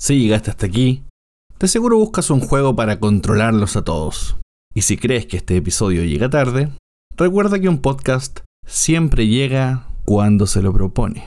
Si llegaste hasta aquí, de seguro buscas un juego para controlarlos a todos. Y si crees que este episodio llega tarde, recuerda que un podcast siempre llega cuando se lo propone.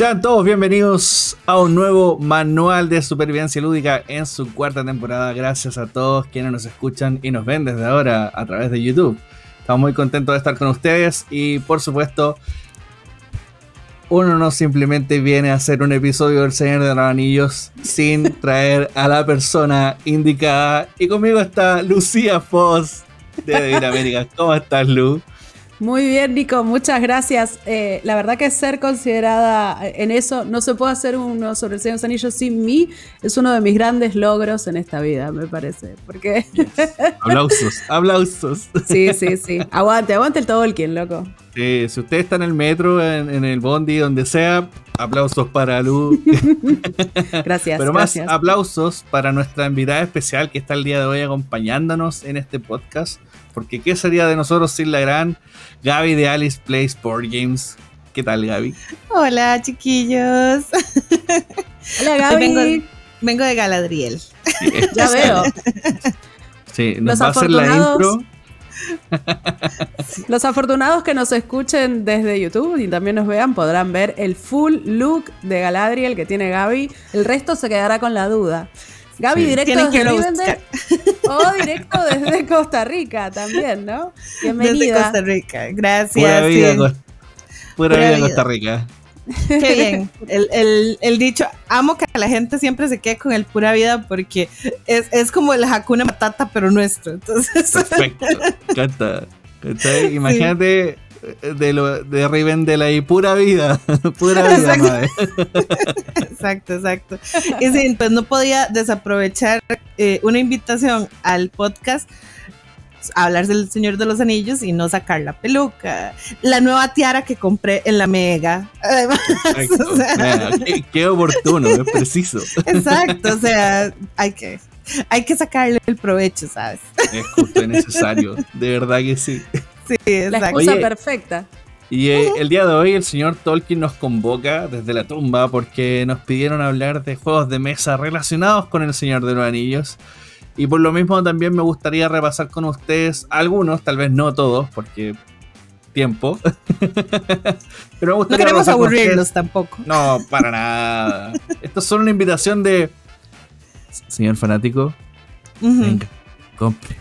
Sean todos bienvenidos a un nuevo manual de supervivencia lúdica en su cuarta temporada. Gracias a todos quienes nos escuchan y nos ven desde ahora a través de YouTube. Estamos muy contentos de estar con ustedes y por supuesto uno no simplemente viene a hacer un episodio del Señor de los Anillos sin traer a la persona indicada. Y conmigo está Lucía Foss de América. ¿Cómo estás, Lu? Muy bien, Nico, muchas gracias. Eh, la verdad que ser considerada en eso, no se puede hacer uno sobre el Señor de los Anillos sin mí, es uno de mis grandes logros en esta vida, me parece. Porque. Aplausos, aplausos. Sí, sí, sí. Aguante, aguante el Tolkien, loco. Sí, si usted está en el metro, en, el bondi, donde sea, aplausos para Lu. gracias. Pero más aplausos para nuestra invitada especial que está el día de hoy acompañándonos en este podcast. Porque ¿qué sería de nosotros sin la gran Gaby de Alice Plays Board Games? ¿Qué tal, Gaby? Hola, chiquillos. Hola, Gaby. Vengo, de Galadriel. ya veo. Sí, nos va a hacer la intro. Los afortunados que nos escuchen desde YouTube y también nos vean podrán ver el full look de Galadriel que tiene Gaby. El resto se quedará con la duda. Gaby, directo desde Rivendell. O directo desde Costa Rica también, ¿no? Bienvenida. Desde Costa Rica, gracias. Pura vida, Pura vida, Costa Rica. Qué bien. El, el, dicho, amo que la gente siempre se quede con el pura vida porque es, es como el Hakuna Matata, pero nuestro. Entonces. Perfecto. Canta. Imagínate de, lo, de Rivendell ahí, pura vida, pura vida, madre. Exacto, exacto. Y sí, pues no podía desaprovechar eh, una invitación al podcast hablar del Señor de los Anillos y no sacar la peluca. La nueva tiara que compré en la Mega. qué, oportuno, es preciso. Exacto, o sea, hay que, hay que sacarle el provecho, ¿sabes? Es justo y necesario, de verdad que sí. La excusa perfecta. Y eh, el día de hoy el señor Tolkien nos convoca desde la tumba porque nos pidieron hablar de juegos de mesa relacionados con el Señor de los Anillos. Y por lo mismo también me gustaría repasar con ustedes algunos, tal vez no todos, porque tiempo. Pero me gustaría no queremos aburrirlos tampoco. No, para nada. Esto es solo una invitación de... Señor fanático, venga, compre,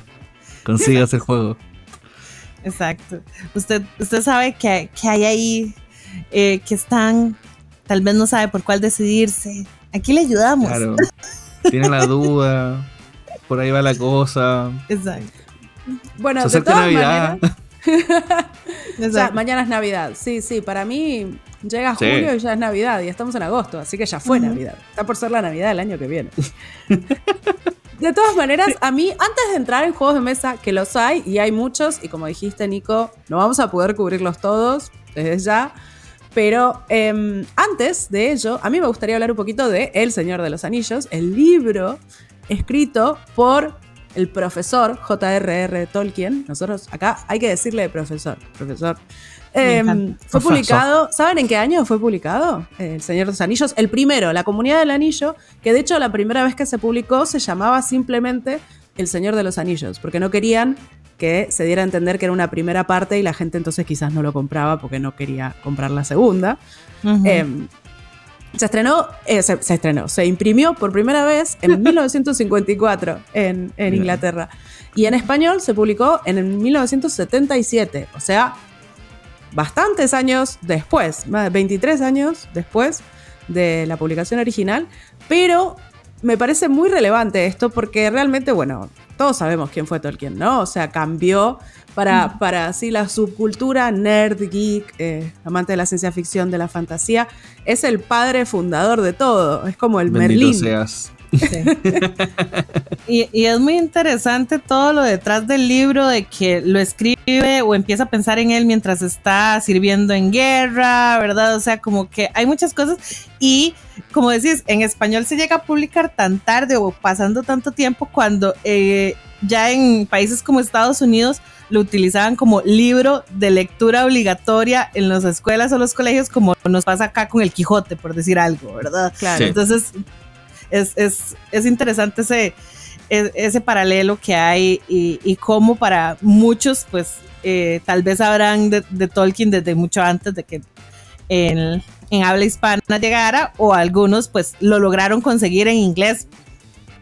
consigas el juego. Exacto. Usted, usted sabe que, hay ahí eh, que están, tal vez no sabe por cuál decidirse. Aquí le ayudamos. Claro. Tiene la duda. Por ahí va la cosa. Exacto. Bueno, de todas Navidad. maneras. mañana es Navidad. Sí, sí. Para mí llega julio y ya es Navidad. Y estamos en agosto. Así que ya fue Navidad. Está por ser la Navidad del año que viene. De todas maneras, a mí, antes de entrar en juegos de mesa, que los hay, y hay muchos, y como dijiste, Nico, no vamos a poder cubrirlos todos desde ya. Pero em, antes de ello, a mí me gustaría hablar un poquito de El Señor de los Anillos, el libro escrito por el profesor J.R.R. Tolkien. Nosotros acá hay que decirle profesor, profesor. Em, fue publicado, ¿saben en qué año fue publicado? El Señor de los Anillos, el primero, La Comunidad del Anillo, que de hecho la primera vez que se publicó se llamaba simplemente El Señor de los Anillos, porque no querían que se diera a entender que era una primera parte y la gente entonces quizás no lo compraba porque no quería comprar la segunda. Em, se estrenó, eh, se, estrenó, se imprimió por primera vez en 1954 en, en Inglaterra. Y en español se publicó en 1977, o sea, bastantes años después, 23 años después de la publicación original, pero me parece muy relevante esto porque realmente, bueno, todos sabemos quién fue Tolkien, ¿no? O sea, cambió para, para así la subcultura nerd, geek, eh, amante de la ciencia ficción, de la fantasía. Es el padre fundador de todo, es como el Merlín. Seas. y, es muy interesante todo lo detrás del libro, de que lo escribe o empieza a pensar en él mientras está sirviendo en guerra, ¿verdad? O sea, como que hay muchas cosas y como decís, en español se llega a publicar tan tarde o pasando tanto tiempo cuando... Eh, ya en países como Estados Unidos lo utilizaban como libro de lectura obligatoria en las escuelas o los colegios, como nos pasa acá con el Quijote, por decir algo, ¿verdad? Claro. Entonces, es, es, es, interesante ese, e, ese paralelo que hay y, y cómo para muchos, pues, eh, tal vez sabrán de, de, Tolkien desde mucho antes de que en, en habla hispana llegara, o algunos, pues, lo lograron conseguir en inglés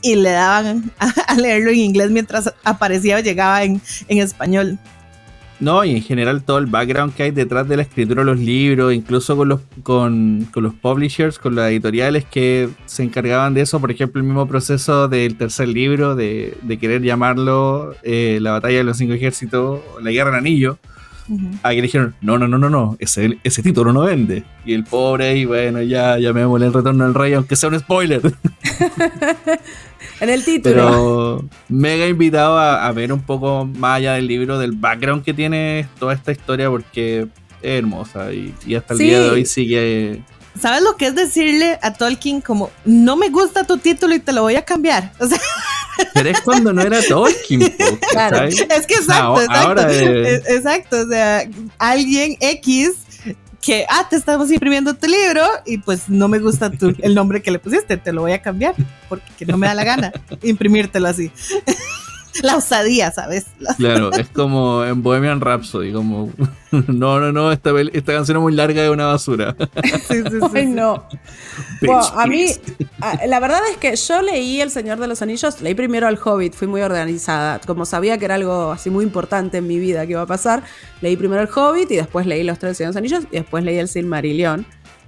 y le daban a, leerlo en inglés mientras aparecía o llegaba en, en, español. No, y en general todo el background que hay detrás de la escritura de los libros, incluso con los, con, con los publishers, con las editoriales que se encargaban de eso, por ejemplo, el mismo proceso del tercer libro, de, de querer llamarlo eh, La batalla de los cinco ejércitos, la guerra en anillo, Aquí dijeron, no, no, no, no, no, ese, ese título no vende. Y el pobre, y bueno, ya, ya me el retorno del rey, aunque sea un spoiler. en el título. Pero mega invitado a, ver un poco más allá del libro, del background que tiene toda esta historia, porque es hermosa y, hasta el día de hoy sigue. ¿Sabes lo que es decirle a Tolkien como, no me gusta tu título y te lo voy a cambiar? O sea. Pero es cuando no era Tolkien. claro. Es que exacto, exacto. Exacto. O sea, alguien X que, ah, te estamos imprimiendo tu libro y pues no me gusta tu, el nombre que le pusiste, te lo voy a cambiar porque no me da la gana imprimírtelo así. la osadía, ¿sabes? Claro, es como en Bohemian Rhapsody, como, no, no, no, esta, esta canción es muy larga de una basura. Sí, sí, sí. no. a mí, la verdad es que yo leí El Señor de los Anillos, leí primero al Hobbit, fui muy organizada, como sabía que era algo así muy importante en mi vida que iba a pasar, leí primero el Hobbit y después leí Los Tres Señores de los Anillos y después leí El Silmarillion.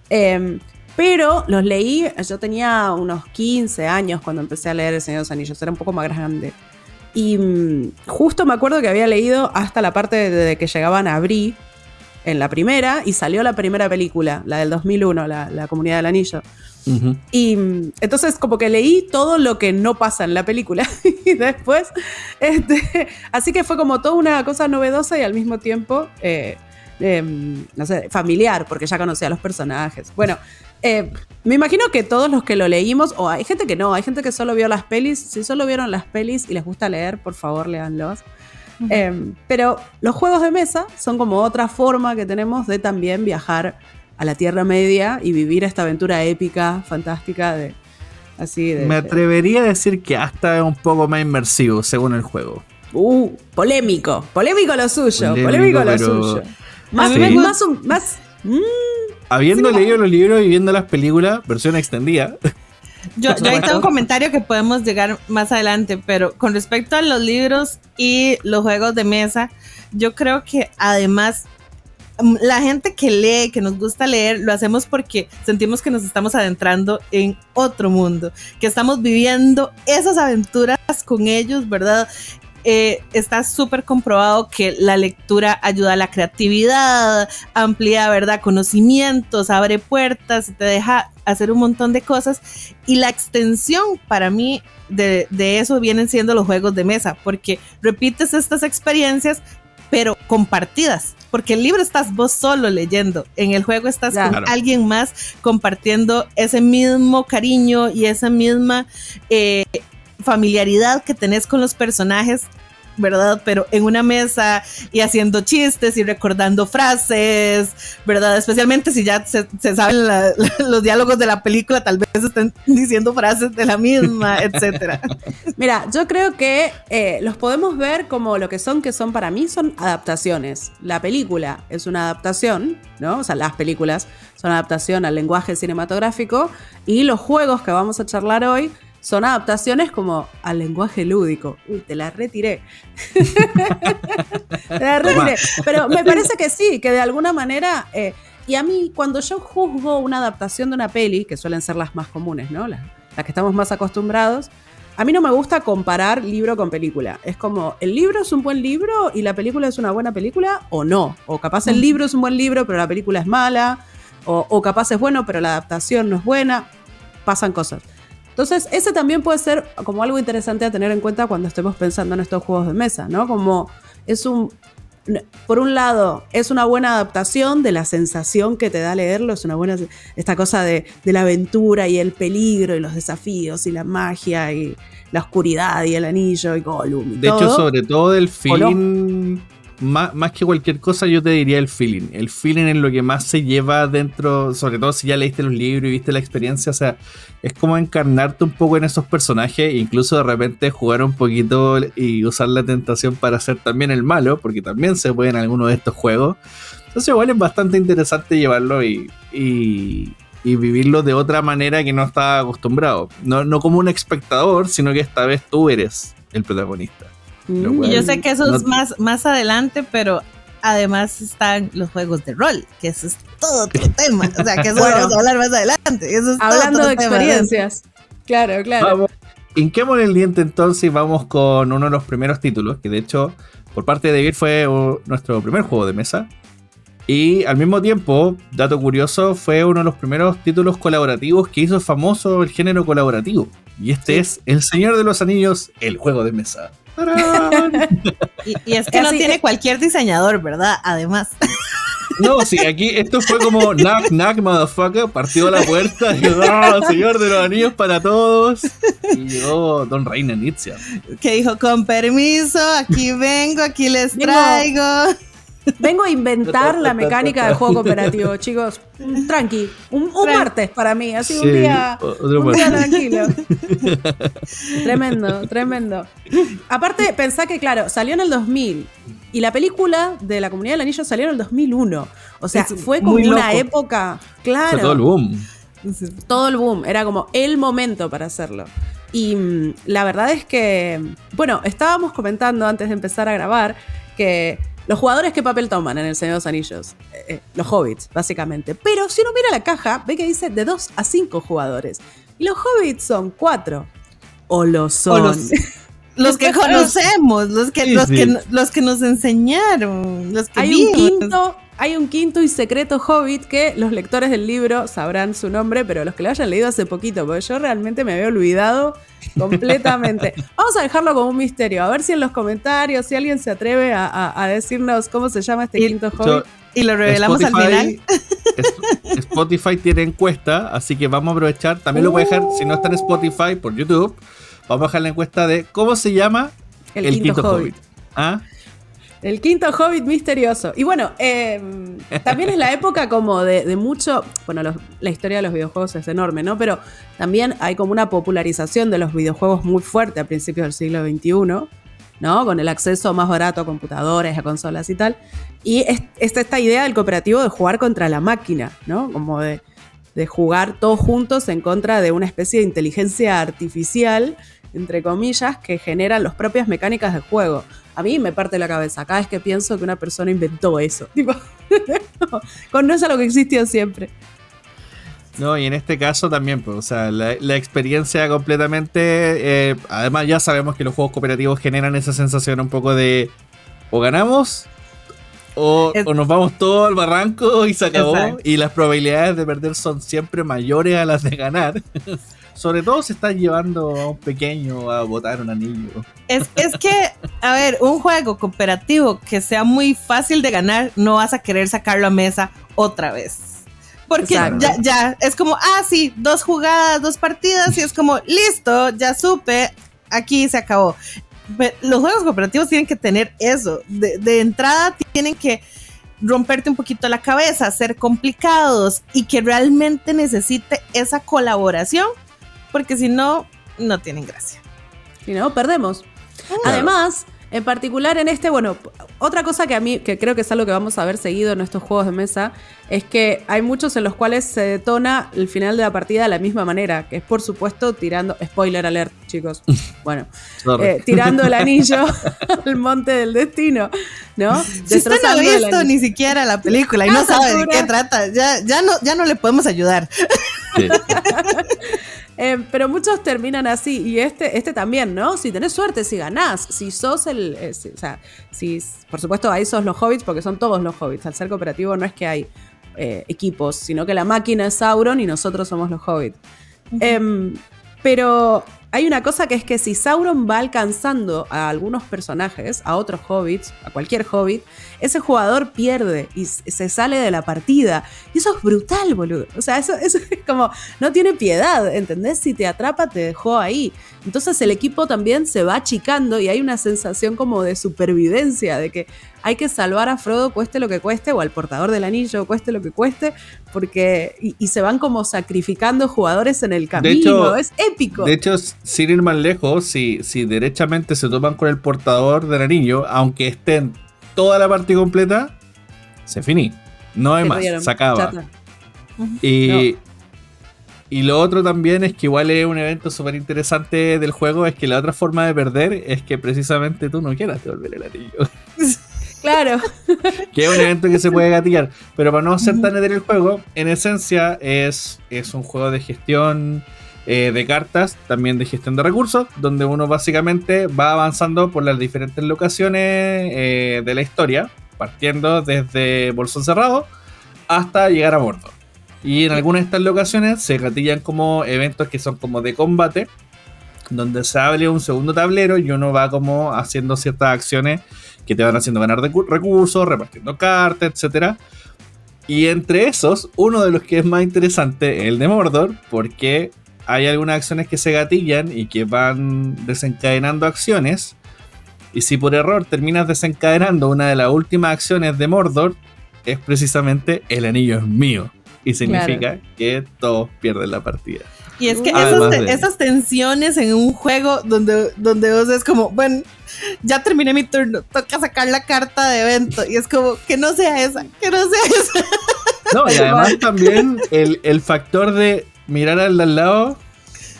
Eh, pero los leí, yo tenía unos 15 años cuando empecé a leer El Señor de los Anillos, era un poco más grande. Y mm, justo me acuerdo que había leído hasta la parte de, que llegaban a Brie en la primera y salió la primera película, la del 2001, la, la Comunidad del Anillo. Y mm, entonces como que leí todo lo que no pasa en la película y después, este, así que fue como toda una cosa novedosa y al mismo tiempo, eh, em, no sé, familiar, porque ya conocía a los personajes. Bueno, eh, me imagino que todos los que lo leímos, o hay gente que no, hay gente que solo vio las pelis. Si solo vieron las pelis y les gusta leer, por favor, léanlos. Em, pero los juegos de mesa son como otra forma que tenemos de también viajar a la Tierra Media y vivir esta aventura épica, fantástica de así Me atrevería a decir que hasta es un poco más inmersivo según el juego. Uh, polémico, polémico lo suyo, polémico, lo suyo. Más, más, más, mm, Habiendo leído los libros y viendo las películas, versión extendida. Yo, yo ahí tengo un comentario que podemos llegar más adelante, pero con respecto a los libros y los juegos de mesa, yo creo que además mm, la gente que lee, que nos gusta leer, lo hacemos porque sentimos que nos estamos adentrando en otro mundo, que estamos viviendo esas aventuras con ellos, ¿verdad? Eh, está súper comprobado que la lectura ayuda a la creatividad, amplía, ¿verdad? Conocimientos, abre puertas, te deja hacer un montón de cosas. Y la extensión para mí de, eso vienen siendo los juegos de mesa, porque repites estas experiencias, pero compartidas. Porque el libro estás vos solo leyendo, en el juego estás con alguien más compartiendo ese mismo cariño y esa misma eh, familiaridad que tenés con los personajes, ¿verdad? Pero en una mesa y haciendo chistes y recordando frases, ¿verdad? Especialmente si ya se, saben los diálogos de la película, tal vez estén diciendo frases de la misma, etcétera. Mira, yo creo que eh, los podemos ver como lo que son, que son para mí son adaptaciones. La película es una adaptación, ¿no? O sea, las películas son adaptación al lenguaje cinematográfico y los juegos que vamos a charlar hoy son adaptaciones como al lenguaje lúdico. Uy, te la retiré. te la retiré. Pero me parece que sí, que de alguna manera. Eh, y a mí, cuando yo juzgo una adaptación de una peli, que suelen ser las más comunes, ¿no? Las, las que estamos más acostumbrados, a mí no me gusta comparar libro con película. Es como, ¿el libro es un buen libro y la película es una buena película o no? O capaz el libro es un buen libro, pero la película es mala. O, o capaz es bueno, pero la adaptación no es buena. Pasan cosas. Entonces, ese también puede ser como algo interesante a tener en cuenta cuando estemos pensando en estos juegos de mesa, ¿no? Como es un, por un lado, es una buena adaptación de la sensación que te da leerlo, es una buena, esta cosa de, la aventura y el peligro y los desafíos y la magia y la oscuridad y el anillo y Gollum. de hecho, sobre todo el feeling más, que cualquier cosa, yo te diría el feeling. El feeling es lo que más se lleva dentro, sobre todo si ya leíste los libros y viste la experiencia. O sea, es como encarnarte un poco en esos personajes, incluso de repente jugar un poquito y usar la tentación para ser también el malo, porque también se puede en alguno de estos juegos. Entonces, igual es bastante interesante llevarlo y, y, vivirlo de otra manera que no estaba acostumbrado. No, no como un espectador, sino que esta vez tú eres el protagonista. Mm. y yo sé que eso es más, más adelante, pero además están los juegos de rol, que eso es todo otro tema. O sea, que eso vamos a hablar más adelante. Hablando de experiencias. Claro, claro. Vamos. Hinquemos el diente entonces y vamos con uno de los primeros títulos, que de hecho, por parte de David fue nuestro primer juego de mesa. Y al mismo tiempo, dato curioso, fue uno de los primeros títulos colaborativos que hizo famoso el género colaborativo. Y este es El Señor de los Anillos, el juego de mesa. Y, es que no tiene cualquier diseñador, ¿verdad? Además. No, sí, aquí esto fue como knock, knock, motherfucker, partió la puerta y oh, señor de los anillos para todos. Y llegó Don Reina Nitzia. Que dijo, con permiso, aquí vengo, aquí les traigo. Vengo a inventar la mecánica del juego cooperativo, chicos. Tranqui. Un, martes para mí. Ha sido un día, un día tranquilo. tremendo, tremendo. Aparte, pensá que, claro, salió en el 2000. Y la película de La Comunidad del Anillo salió en el 2001. O sea, fue como una época. Claro. todo el boom. Todo el boom. Era como el momento para hacerlo. Y mm, la verdad es que, bueno, estábamos comentando antes de empezar a grabar que los jugadores, ¿qué papel toman en El Señor de los Anillos? Eh, eh, los hobbits, básicamente. Pero si uno mira la caja, ve que dice de 2 a 5 jugadores. Y los hobbits son 4. O lo son. los, que conocemos, los que, los, Que, los que nos enseñaron, los que Hay un quinto hay un quinto y secreto hobbit que los lectores del libro sabrán su nombre, pero los que lo hayan leído hace poquito, porque yo realmente me había olvidado completamente. Vamos a dejarlo como un misterio, a ver si en los comentarios, si alguien se atreve a, decirnos cómo se llama este quinto hobbit. y lo revelamos al final. Spotify tiene encuesta, así que vamos a aprovechar. También lo voy a dejar, si no está en Spotify, por YouTube. Vamos a dejar la encuesta de cómo se llama el, quinto, hobbit. ¿Ah? El quinto hobbit misterioso. Y bueno, em, también es la época como de, mucho. Bueno, la historia de los videojuegos es enorme, ¿no? Pero también hay como una popularización de los videojuegos muy fuerte a principios del siglo XXI, ¿no? Con el acceso más barato a computadores, a consolas y tal. Y es, esta idea del cooperativo de jugar contra la máquina, ¿no? Como de, de jugar todos juntos en contra de una especie de inteligencia artificial entre comillas, que generan las propias mecánicas del juego a mí me parte la cabeza cada vez que pienso que una persona inventó eso. Tipo, con no es algo que existió siempre. No, y en este caso también, pues, o sea, la, experiencia completamente. Eh, además, ya sabemos que los juegos cooperativos generan esa sensación un poco de. O ganamos, o, nos vamos todo al barranco y se acabó. Y las probabilidades de perder son siempre mayores a las de ganar. Sobre todo se está llevando a un pequeño a botar un anillo. Es, es que, a ver, un juego cooperativo que sea muy fácil de ganar, no vas a querer sacarlo a mesa otra vez. Porque ya, ya, es como, ah, sí, dos jugadas, dos partidas, y es como, listo, ya supe, aquí se acabó. Los juegos cooperativos tienen que tener eso. De, de entrada tienen que romperte un poquito la cabeza, ser complicados y que realmente necesite esa colaboración porque si no, no tienen gracia. Si no, perdemos. Además, en particular en este, bueno, otra cosa que a mí, que creo que es algo que vamos a ver seguido en estos juegos de mesa, es que hay muchos en los cuales se detona el final de la partida de la misma manera, que es por supuesto tirando, spoiler alert, chicos, bueno, eh, tirando el anillo al monte del destino, ¿no? Si usted no ha visto ni siquiera la película y no sabe de qué trata, ya, ya, no, ya no le podemos ayudar. Eh, pero muchos terminan así. Y este, este también, ¿no? Si tenés suerte, si ganás, si sos el. Eh, o sea, si. Por supuesto, ahí sos los hobbits, porque son todos los hobbits. Al ser cooperativo no es que hay eh, equipos, sino que la máquina es Sauron y nosotros somos los hobbits. Em, pero hay una cosa que es que si Sauron va alcanzando a algunos personajes, a otros hobbits, a cualquier hobbit, ese jugador pierde y se sale de la partida. Y eso es brutal, boludo. O sea, eso, es como, no tiene piedad, ¿entendés? Si te atrapa, te dejó ahí. Entonces el equipo también se va achicando y hay una sensación como de supervivencia, de que hay que salvar a Frodo cueste lo que cueste, o al portador del anillo cueste lo que cueste, porque. Y, se van como sacrificando jugadores en el camino. es épico. De hecho, sin ir más lejos, si, si derechamente se toman con el portador del anillo, aunque estén toda la parte completa, se finí. No hay más, se acaba. Y. Y lo otro también es que igual es un evento súper interesante del juego, es que la otra forma de perder es que precisamente tú no quieras devolver el anillo. Claro. que es un evento que se puede gatillar. Pero para no ser tan en el juego, en esencia es, es un juego de gestión eh, de cartas, también de gestión de recursos, donde uno básicamente va avanzando por las diferentes locaciones eh, de la historia, partiendo desde Bolsón Cerrado hasta llegar a Mordor. Y en algunas de estas locaciones se gatillan como eventos que son como de combate, donde se abre un segundo tablero y uno va como haciendo ciertas acciones que te van haciendo ganar recursos, repartiendo cartas, etc. Y entre esos, uno de los que es más interesante es el de Mordor, porque hay algunas acciones que se gatillan y que van desencadenando acciones. Y si por error terminas desencadenando una de las últimas acciones de Mordor, es precisamente el anillo es mío. Y significa que todos pierden la partida. Y es que esas, tensiones en un juego donde, donde vos es como, bueno, ya terminé mi turno, toca sacar la carta de evento. Y es como, que no sea esa, que no sea esa. No, y además también el, el factor de mirar al de al lado,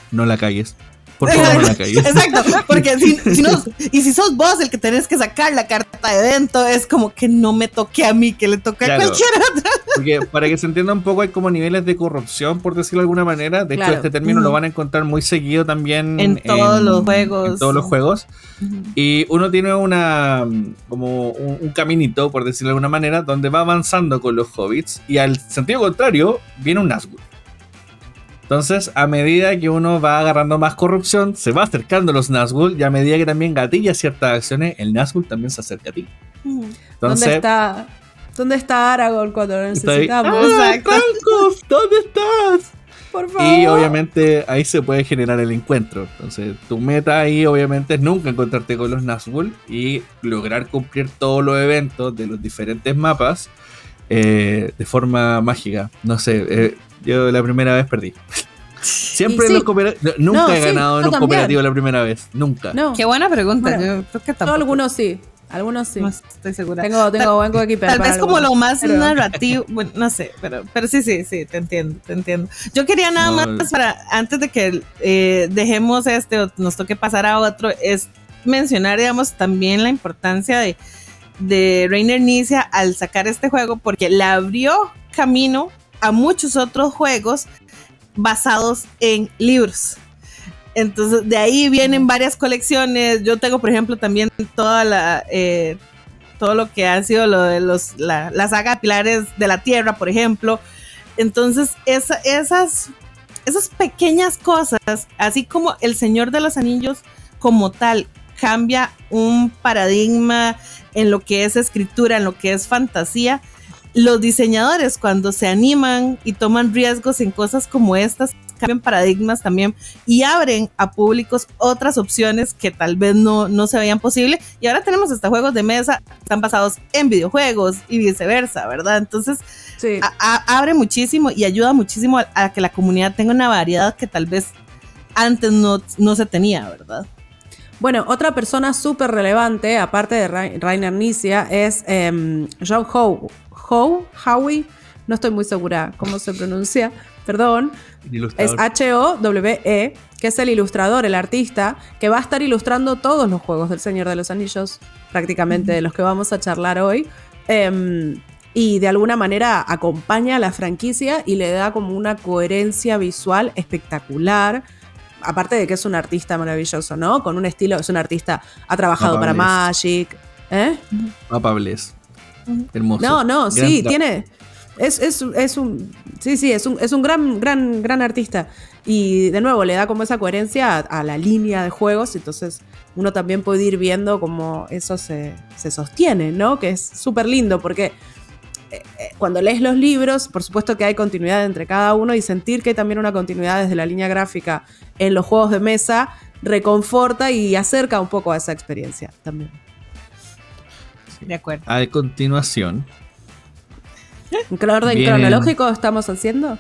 no la cagues. Por favor, no la cagues. Exacto, porque si, si no, y si sos vos el que tenés que sacar la carta de evento, es como que no me toque a mí, que le toque a cualquier otro. Porque para que se entienda un poco, hay como niveles de corrupción, por decirlo de alguna manera. De hecho, este término lo van a encontrar muy seguido también en todos los juegos. En todos los juegos. Y uno tiene una como un, caminito, por decirlo de alguna manera, donde va avanzando con los hobbits. Y al sentido contrario, viene un Nazgûl. Entonces, a medida que uno va agarrando más corrupción, se va acercando a los Nazgûl y a medida que también gatilla ciertas acciones, el Nazgûl también se acerca a ti. ¿Dónde está? ¿Dónde está Aragorn cuando lo necesitamos? ¡Ah, ¿Dónde estás? Por favor. Y obviamente ahí se puede generar el encuentro. Entonces, tu meta ahí obviamente es nunca encontrarte con los Nazgûl y lograr cumplir todos los eventos de los diferentes mapas eh, de forma mágica. No sé, eh, yo la primera vez perdí. Siempre en los cooperativos. Nunca he ganado en un cooperativo la primera vez. Nunca. Qué buena pregunta. yo creo que algunos sí. Algunos sí. No estoy segura. Tengo, tengo buen equipo. Tal vez como lo más narrativo. Bueno, no sé, pero, pero sí, sí, sí, te entiendo, te entiendo. Yo quería nada más para, antes de que eh, dejemos este o nos toque pasar a otro, es mencionar, digamos, también la importancia de, de Rainer Nicia al sacar este juego, porque le abrió camino a muchos otros juegos basados en libros. Entonces, de ahí vienen varias colecciones. Yo tengo, por ejemplo, también toda la, eh, todo lo que ha sido lo de los, la, saga Pilares de la Tierra, por ejemplo. Entonces, esas, esas pequeñas cosas, así como El Señor de los Anillos como tal, cambia un paradigma en lo que es escritura, en lo que es fantasía, los diseñadores cuando se animan y toman riesgos en cosas como estas, cambian paradigmas también y abren a públicos otras opciones que tal vez no, no se veían posible. Y ahora tenemos hasta juegos de mesa que están basados en videojuegos y viceversa, ¿verdad? Entonces, abre muchísimo y ayuda muchísimo a, que la comunidad tenga una variedad que tal vez antes no, no se tenía, ¿verdad? Bueno, otra persona súper relevante, aparte de Rainer Nicia, es eh, John Howe, Howe, Howie, no estoy muy segura cómo se pronuncia, perdón. Es H-O-W-E, que es el ilustrador, el artista, que va a estar ilustrando todos los juegos del Señor de los Anillos, prácticamente de los que vamos a charlar hoy. Em, y de alguna manera acompaña a la franquicia y le da como una coherencia visual espectacular. Aparte de que es un artista maravilloso, ¿no? Con un estilo, es un artista, ha trabajado para Magic. ¿Eh? Mapables. Hermoso. No, no, sí, tiene. Es, es, es, un. Sí, sí, es un, es un gran, gran, gran artista. Y de nuevo, le da como esa coherencia a, la línea de juegos. Entonces, uno también puede ir viendo cómo eso se, se sostiene, ¿no? Que es súper lindo, porque eh, eh, cuando lees los libros, por supuesto que hay continuidad entre cada uno y sentir que hay también una continuidad desde la línea gráfica en los juegos de mesa reconforta y acerca un poco a esa experiencia también. De acuerdo. A continuación. ¿En qué orden cronológico estamos haciendo?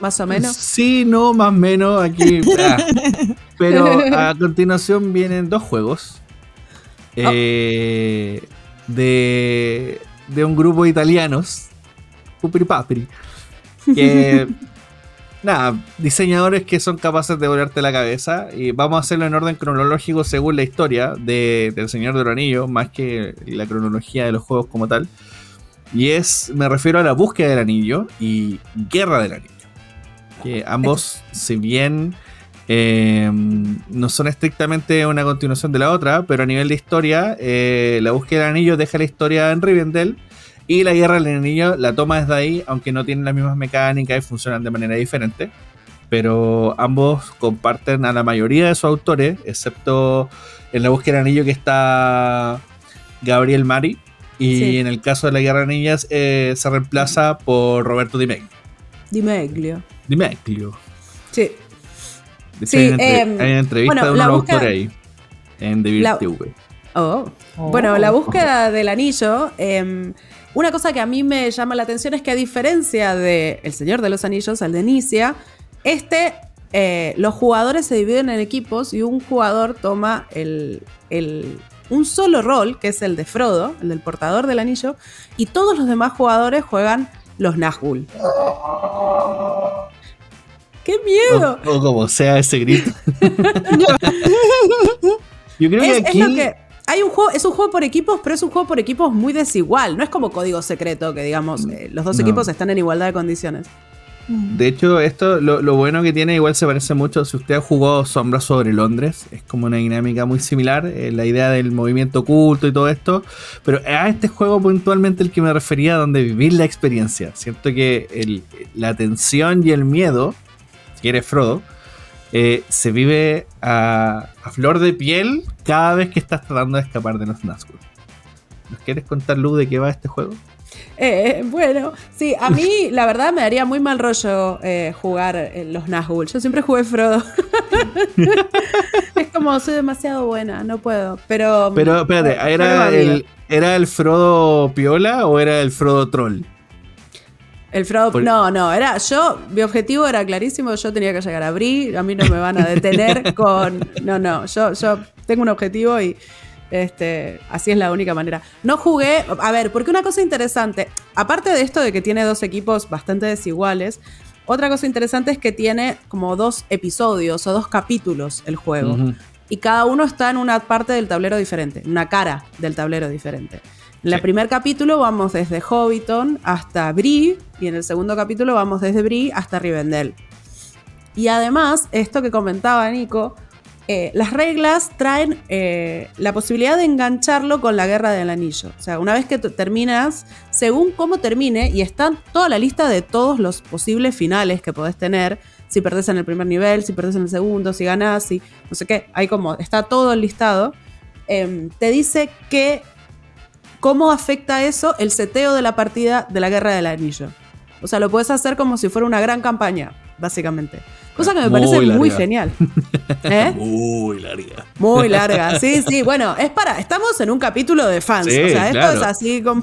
Más o menos. Sí, no, más o menos aquí. Ah. Pero a continuación vienen dos juegos. Oh. Eh, de, de un grupo de italianos, Pupri Papri, que nada, diseñadores que son capaces de volarte la cabeza y vamos a hacerlo en orden cronológico según la historia de, del Señor de los Anillos, más que la cronología de los juegos como tal. Y es, me refiero a la búsqueda del anillo y Guerra del Anillo. Que ambos, si bien eh, no son estrictamente una continuación de la otra, pero a nivel de historia, eh, la búsqueda del anillo deja la historia en Rivendell y la guerra del anillo la toma desde ahí, aunque no tienen las mismas mecánicas y funcionan de manera diferente. Pero ambos comparten a la mayoría de sus autores, excepto en la búsqueda del anillo que está Gabriel Mari. Y en el caso de la guerra de anillas eh, se reemplaza por Roberto Di Meglio. Di Meglio. Di Meglio. Sí. Sí, hay, una em, entrevista de un autor ahí en The TV. Oh. oh. Bueno, la búsqueda del anillo. Em, una cosa que a mí me llama la atención es que a diferencia de El Señor de los Anillos, el de Inicia, este, eh, los jugadores se dividen en equipos y un jugador toma el, un solo rol, que es el de Frodo, el del portador del anillo, y todos los demás jugadores juegan los Nazgûl. ¡Qué miedo! O, como sea ese grito. Yo creo que aquí... hay un juego, es un juego por equipos, pero es un juego por equipos muy desigual. No es como código secreto, que digamos, eh, los dos equipos están en igualdad de condiciones. De hecho, esto lo, bueno que tiene, igual se parece mucho. Si usted ha jugado Sombras sobre Londres, es como una dinámica muy similar. Eh, la idea del movimiento oculto y todo esto. Pero a este juego puntualmente el que me refería, donde vivir la experiencia. Siento que la tensión y el miedo si eres Frodo, eh, se vive a, flor de piel cada vez que estás tratando de escapar de los Nazgûl. ¿Nos quieres contar, Lu, de qué va este juego? Eh, bueno, sí, a mí la verdad me daría muy mal rollo eh, jugar los Nazgûl. Yo siempre jugué Frodo. es como, soy demasiado buena, no puedo. Pero, pero espérate, ¿era, el, ¿era el Frodo Piola o era el Frodo Troll? El Frodo, no, no, era yo, mi objetivo era clarísimo, yo tenía que llegar a Bri, a mí no me van a detener con, no, no, yo, yo tengo un objetivo y este, así es la única manera. No jugué, a ver, porque una cosa interesante, aparte de esto de que tiene dos equipos bastante desiguales, otra cosa interesante es que tiene como dos episodios o dos capítulos el juego. Y cada uno está en una parte del tablero diferente, una cara del tablero diferente. En el primer capítulo vamos desde Hobbiton hasta Bree y en el segundo capítulo vamos desde Bree hasta Rivendell. Y además, esto que comentaba Nico, eh, las reglas traen eh, la posibilidad de engancharlo con la guerra del anillo. O sea, una vez que terminas, según cómo termine, y está toda la lista de todos los posibles finales que podés tener, si perdés en el primer nivel, si perdés en el segundo, si ganás, si no sé qué, hay como, está todo el listado, em, te dice que cómo afecta eso el seteo de la partida de la Guerra del Anillo. O sea, lo puedes hacer como si fuera una gran campaña, básicamente. Cosa que me parece muy genial. ¿Eh? Muy larga. Muy larga, sí, sí. Bueno, es para. Estamos en un capítulo de fans. o sea, esto es así como.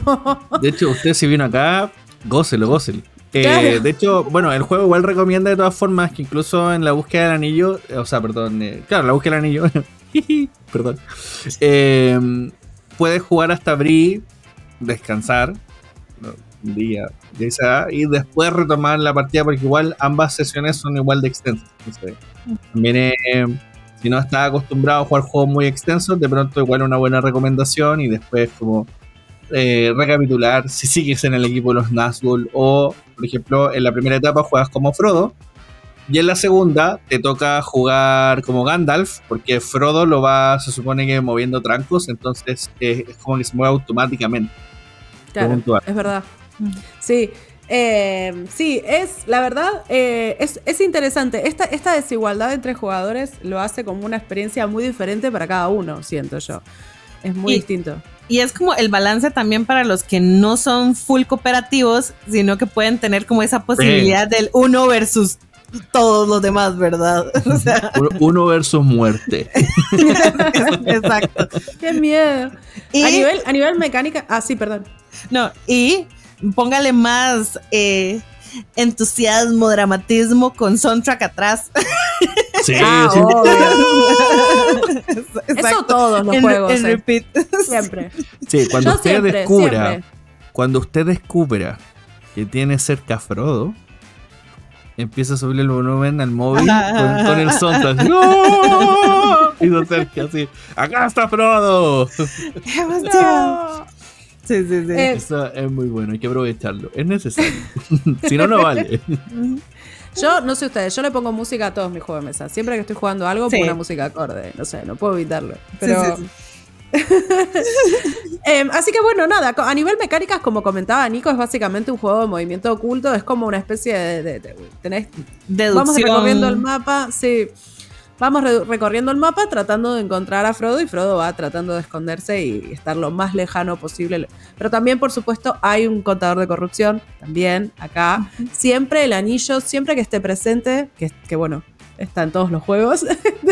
De hecho, usted si vino acá, gócelo, gócelo. Eh, de hecho, bueno, el juego igual recomienda de todas formas que incluso en la búsqueda del anillo, o sea, perdón, eh, claro, la búsqueda del anillo, perdón, eh, puedes jugar hasta Bri, descansar un día, y después retomar la partida porque igual ambas sesiones son igual de extensas. también eh, si no estás acostumbrado a jugar juegos muy extensos, de pronto igual una buena recomendación y después como eh, recapitular si sigues en el equipo de los Nazgûl o, por ejemplo, en la primera etapa juegas como Frodo y en la segunda te toca jugar como Gandalf, porque Frodo lo va, se supone que moviendo trancos, entonces es como que se mueve automáticamente. Claro, es verdad. Sí, eh, sí, es, la verdad, eh, es, interesante. Esta, esta desigualdad entre jugadores lo hace como una experiencia muy diferente para cada uno, siento yo. Es muy distinto. Y es como el balance también para los que no son full cooperativos, sino que pueden tener como esa posibilidad del uno versus todos los demás, ¿verdad? uno versus muerte. Exacto. Qué miedo. a, nivel, a nivel mecánica, ah, sí, perdón. No, y póngale más eh, entusiasmo, dramatismo con soundtrack atrás. Sí, ah, Eso todos los juegos. En eh. repeat. Siempre. Sí, cuando usted descubra, cuando usted descubra que tiene cerca a Frodo, empieza a subir el volumen al móvil con, el soundtrack. ¡No! Y se cerca así. ¡Acá está Frodo! Sí, sí, sí. Eh, Eso es muy bueno, hay que aprovecharlo. Es necesario. si no, no vale. Yo, no sé ustedes, yo le pongo música a todos mis juegos de mesa. Siempre que estoy jugando algo, pongo una música acorde. No sé, no puedo evitarlo. Pero. Em, así que bueno, nada, a nivel mecánicas, como comentaba Nico, es básicamente un juego de movimiento oculto, es como una especie de... de, tenés, vamos recorriendo el mapa, sí. Vamos recorriendo el mapa tratando de encontrar a Frodo y Frodo va tratando de esconderse y estar lo más lejano posible. Pero también, por supuesto, hay un contador de corrupción, también acá. Siempre el anillo, siempre que esté presente, que, que bueno, está en todos los juegos,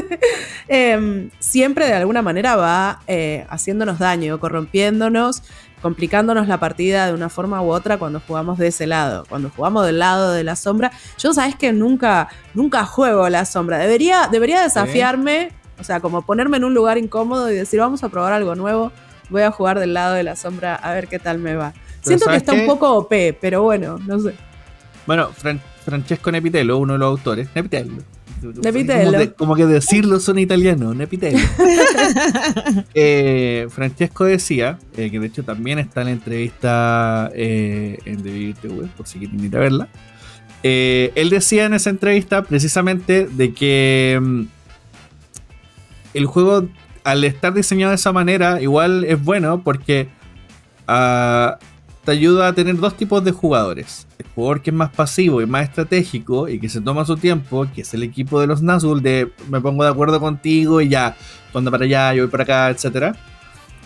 em, siempre de alguna manera va eh, haciéndonos daño, corrompiéndonos, complicándonos la partida de una forma u otra cuando jugamos de ese lado. Cuando jugamos del lado de la sombra, yo sabes que nunca, nunca juego la sombra. Debería, debería desafiarme, o sea, como ponerme en un lugar incómodo y decir, vamos a probar algo nuevo, voy a jugar del lado de la sombra a ver qué tal me va. Siento que está un poco OP, pero bueno, no sé. Bueno, Francesco Nepitello, uno de los autores, Nepitello, como, que decirlo son italiano, Nepitello. eh, Francesco decía, eh, que de hecho también está en la entrevista eh, en The TV, por si quieren ir a verla. Eh, él decía en esa entrevista precisamente de que mm, el juego, al estar diseñado de esa manera, igual es bueno porque uh, te ayuda a tener dos tipos de jugadores. El jugador que es más pasivo y más estratégico y que se toma su tiempo, que es el equipo de los Nazgûl de me pongo de acuerdo contigo y ya, cuando para allá, yo voy para acá, etc.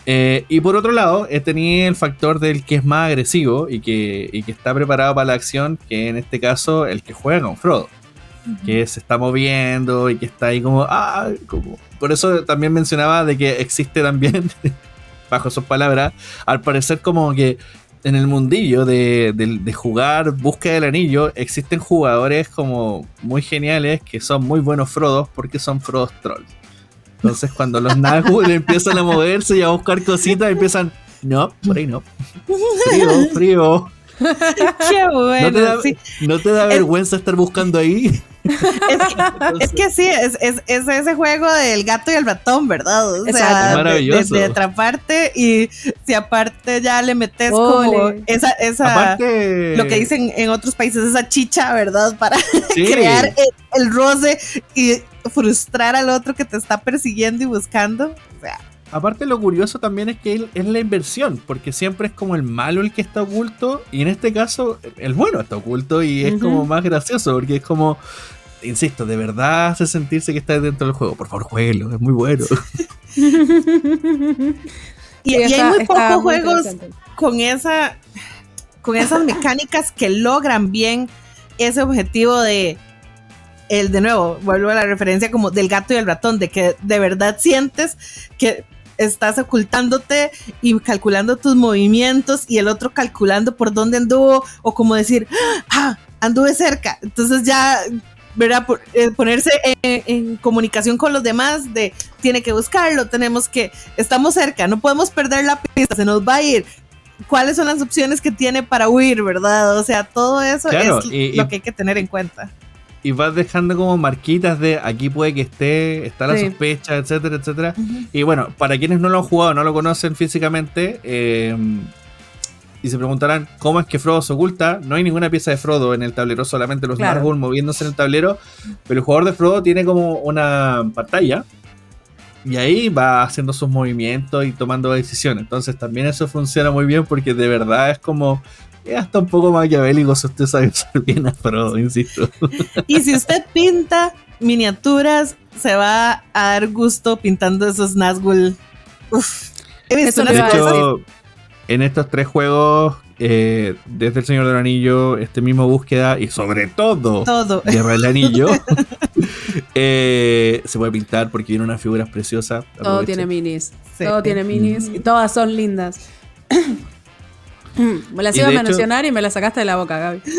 Eh, y por otro lado, he tenido el factor del que es más agresivo y que, y que está preparado para la acción, que en este caso el que juega con Frodo. Que se está moviendo y que está ahí como, ah, como. Por eso también mencionaba de que existe también, bajo sus palabras, al parecer como que en el mundillo de, jugar Búsqueda del Anillo existen jugadores como muy geniales que son muy buenos Frodos porque son Frodos Trolls. Entonces cuando los Nazgûl empiezan a moverse y a buscar cositas empiezan, no, por ahí no. Frío, frío. Qué bueno. ¿No te da, vergüenza estar buscando ahí? Es que, sí, es, ese juego del gato y el ratón, ¿verdad? O sea, maravilloso. De, parte y si aparte ya le metes como esa, esa lo que dicen en otros países, esa chicha, ¿verdad? Para crear el, roce y frustrar al otro que te está persiguiendo y buscando. O sea. Aparte lo curioso también es que es la inversión, porque siempre es como el malo el que está oculto y en este caso el bueno está oculto y es como más gracioso porque es como insisto, de verdad hace sentirse que está dentro del juego. Por favor, jueguelo, es muy bueno. y, hay muy pocos juegos con esa con esas mecánicas que logran bien ese objetivo de el de nuevo, vuelvo a la referencia como del gato y el ratón, de que de verdad sientes que estás ocultándote y calculando tus movimientos y el otro calculando por dónde anduvo o como decir, ah, anduve cerca. Entonces ya ¿verdad? Eh, ponerse en, comunicación con los demás de tiene que buscarlo, tenemos que, estamos cerca, no podemos perder la pista, se nos va a ir. ¿Cuáles son las opciones que tiene para huir, verdad? O sea, todo eso es lo que hay que tener en cuenta. Y vas dejando como marquitas de aquí puede que esté, está la sospecha, etcétera, etcétera. Y bueno, para quienes no lo han jugado, no lo conocen físicamente, eh, y se preguntarán cómo es que Frodo se oculta. No hay ninguna pieza de Frodo en el tablero, solamente los claro. moviéndose en el tablero. Pero el jugador de Frodo tiene como una pantalla y ahí va haciendo sus movimientos y tomando decisiones. Entonces también eso funciona muy bien porque de verdad es como es hasta un poco maquiavélico si usted sabe usar bien pero insisto. Y si usted pinta miniaturas, se va a dar gusto pintando esos Nazgûl. Uf, he visto de hecho, en estos tres juegos, eh, desde El Señor del Anillo, este mismo búsqueda y sobre todo, todo. Guerra del Anillo, eh, se puede pintar porque tiene unas figuras preciosas. Todo tiene minis. Todo tiene minis y todas son lindas. Me las iba a mencionar y me las sacaste de la boca, Gaby.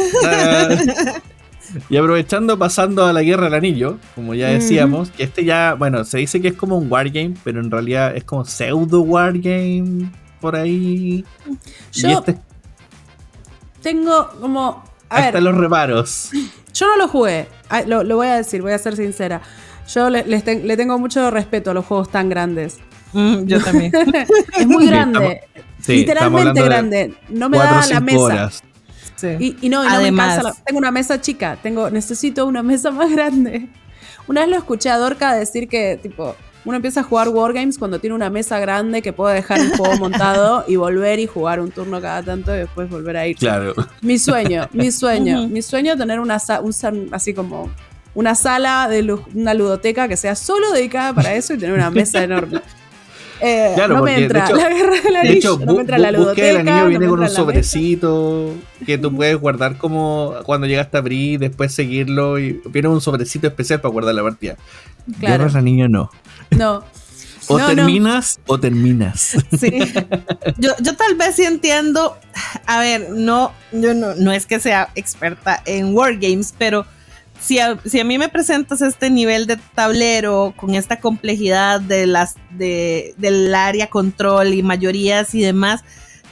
Y aprovechando, pasando a la Guerra del Anillo, como ya decíamos, que este ya, bueno, se dice que es como un wargame, pero en realidad es como pseudo wargame por ahí. Yo este tengo como... hasta los reparos. Yo no lo jugué, lo, voy a decir, voy a ser sincera. Yo le, le tengo mucho respeto a los juegos tan grandes. Mm, yo también. es muy grande. Literalmente grande. No me da la mesa. Y, no, Además, tengo una mesa chica, tengo, necesito una mesa más grande. Una vez lo escuché a Dorca decir que, tipo, uno empieza a jugar Wargames cuando tiene una mesa grande que puede dejar un juego montado y volver y jugar un turno cada tanto y después volver a ir. Claro. Mi sueño, mi sueño, mi sueño es tener una un, así como una sala de una ludoteca que sea solo dedicada para eso y tener una mesa enorme. Eh, no me entra la guerra del anillo, no me entra la ludoteca. El anillo viene con un sobrecito que tú puedes guardar como cuando llegaste a abrir, después seguirlo y viene un sobrecito especial para guardar la partida. Claro. Guerra del anillo no. No. O terminas o terminas. Sí. Yo, yo tal vez sí entiendo. A ver, no, yo no, no es que sea experta en wargames, pero si a, mí me presentas este nivel de tablero con esta complejidad de las de, del área control y mayorías y demás,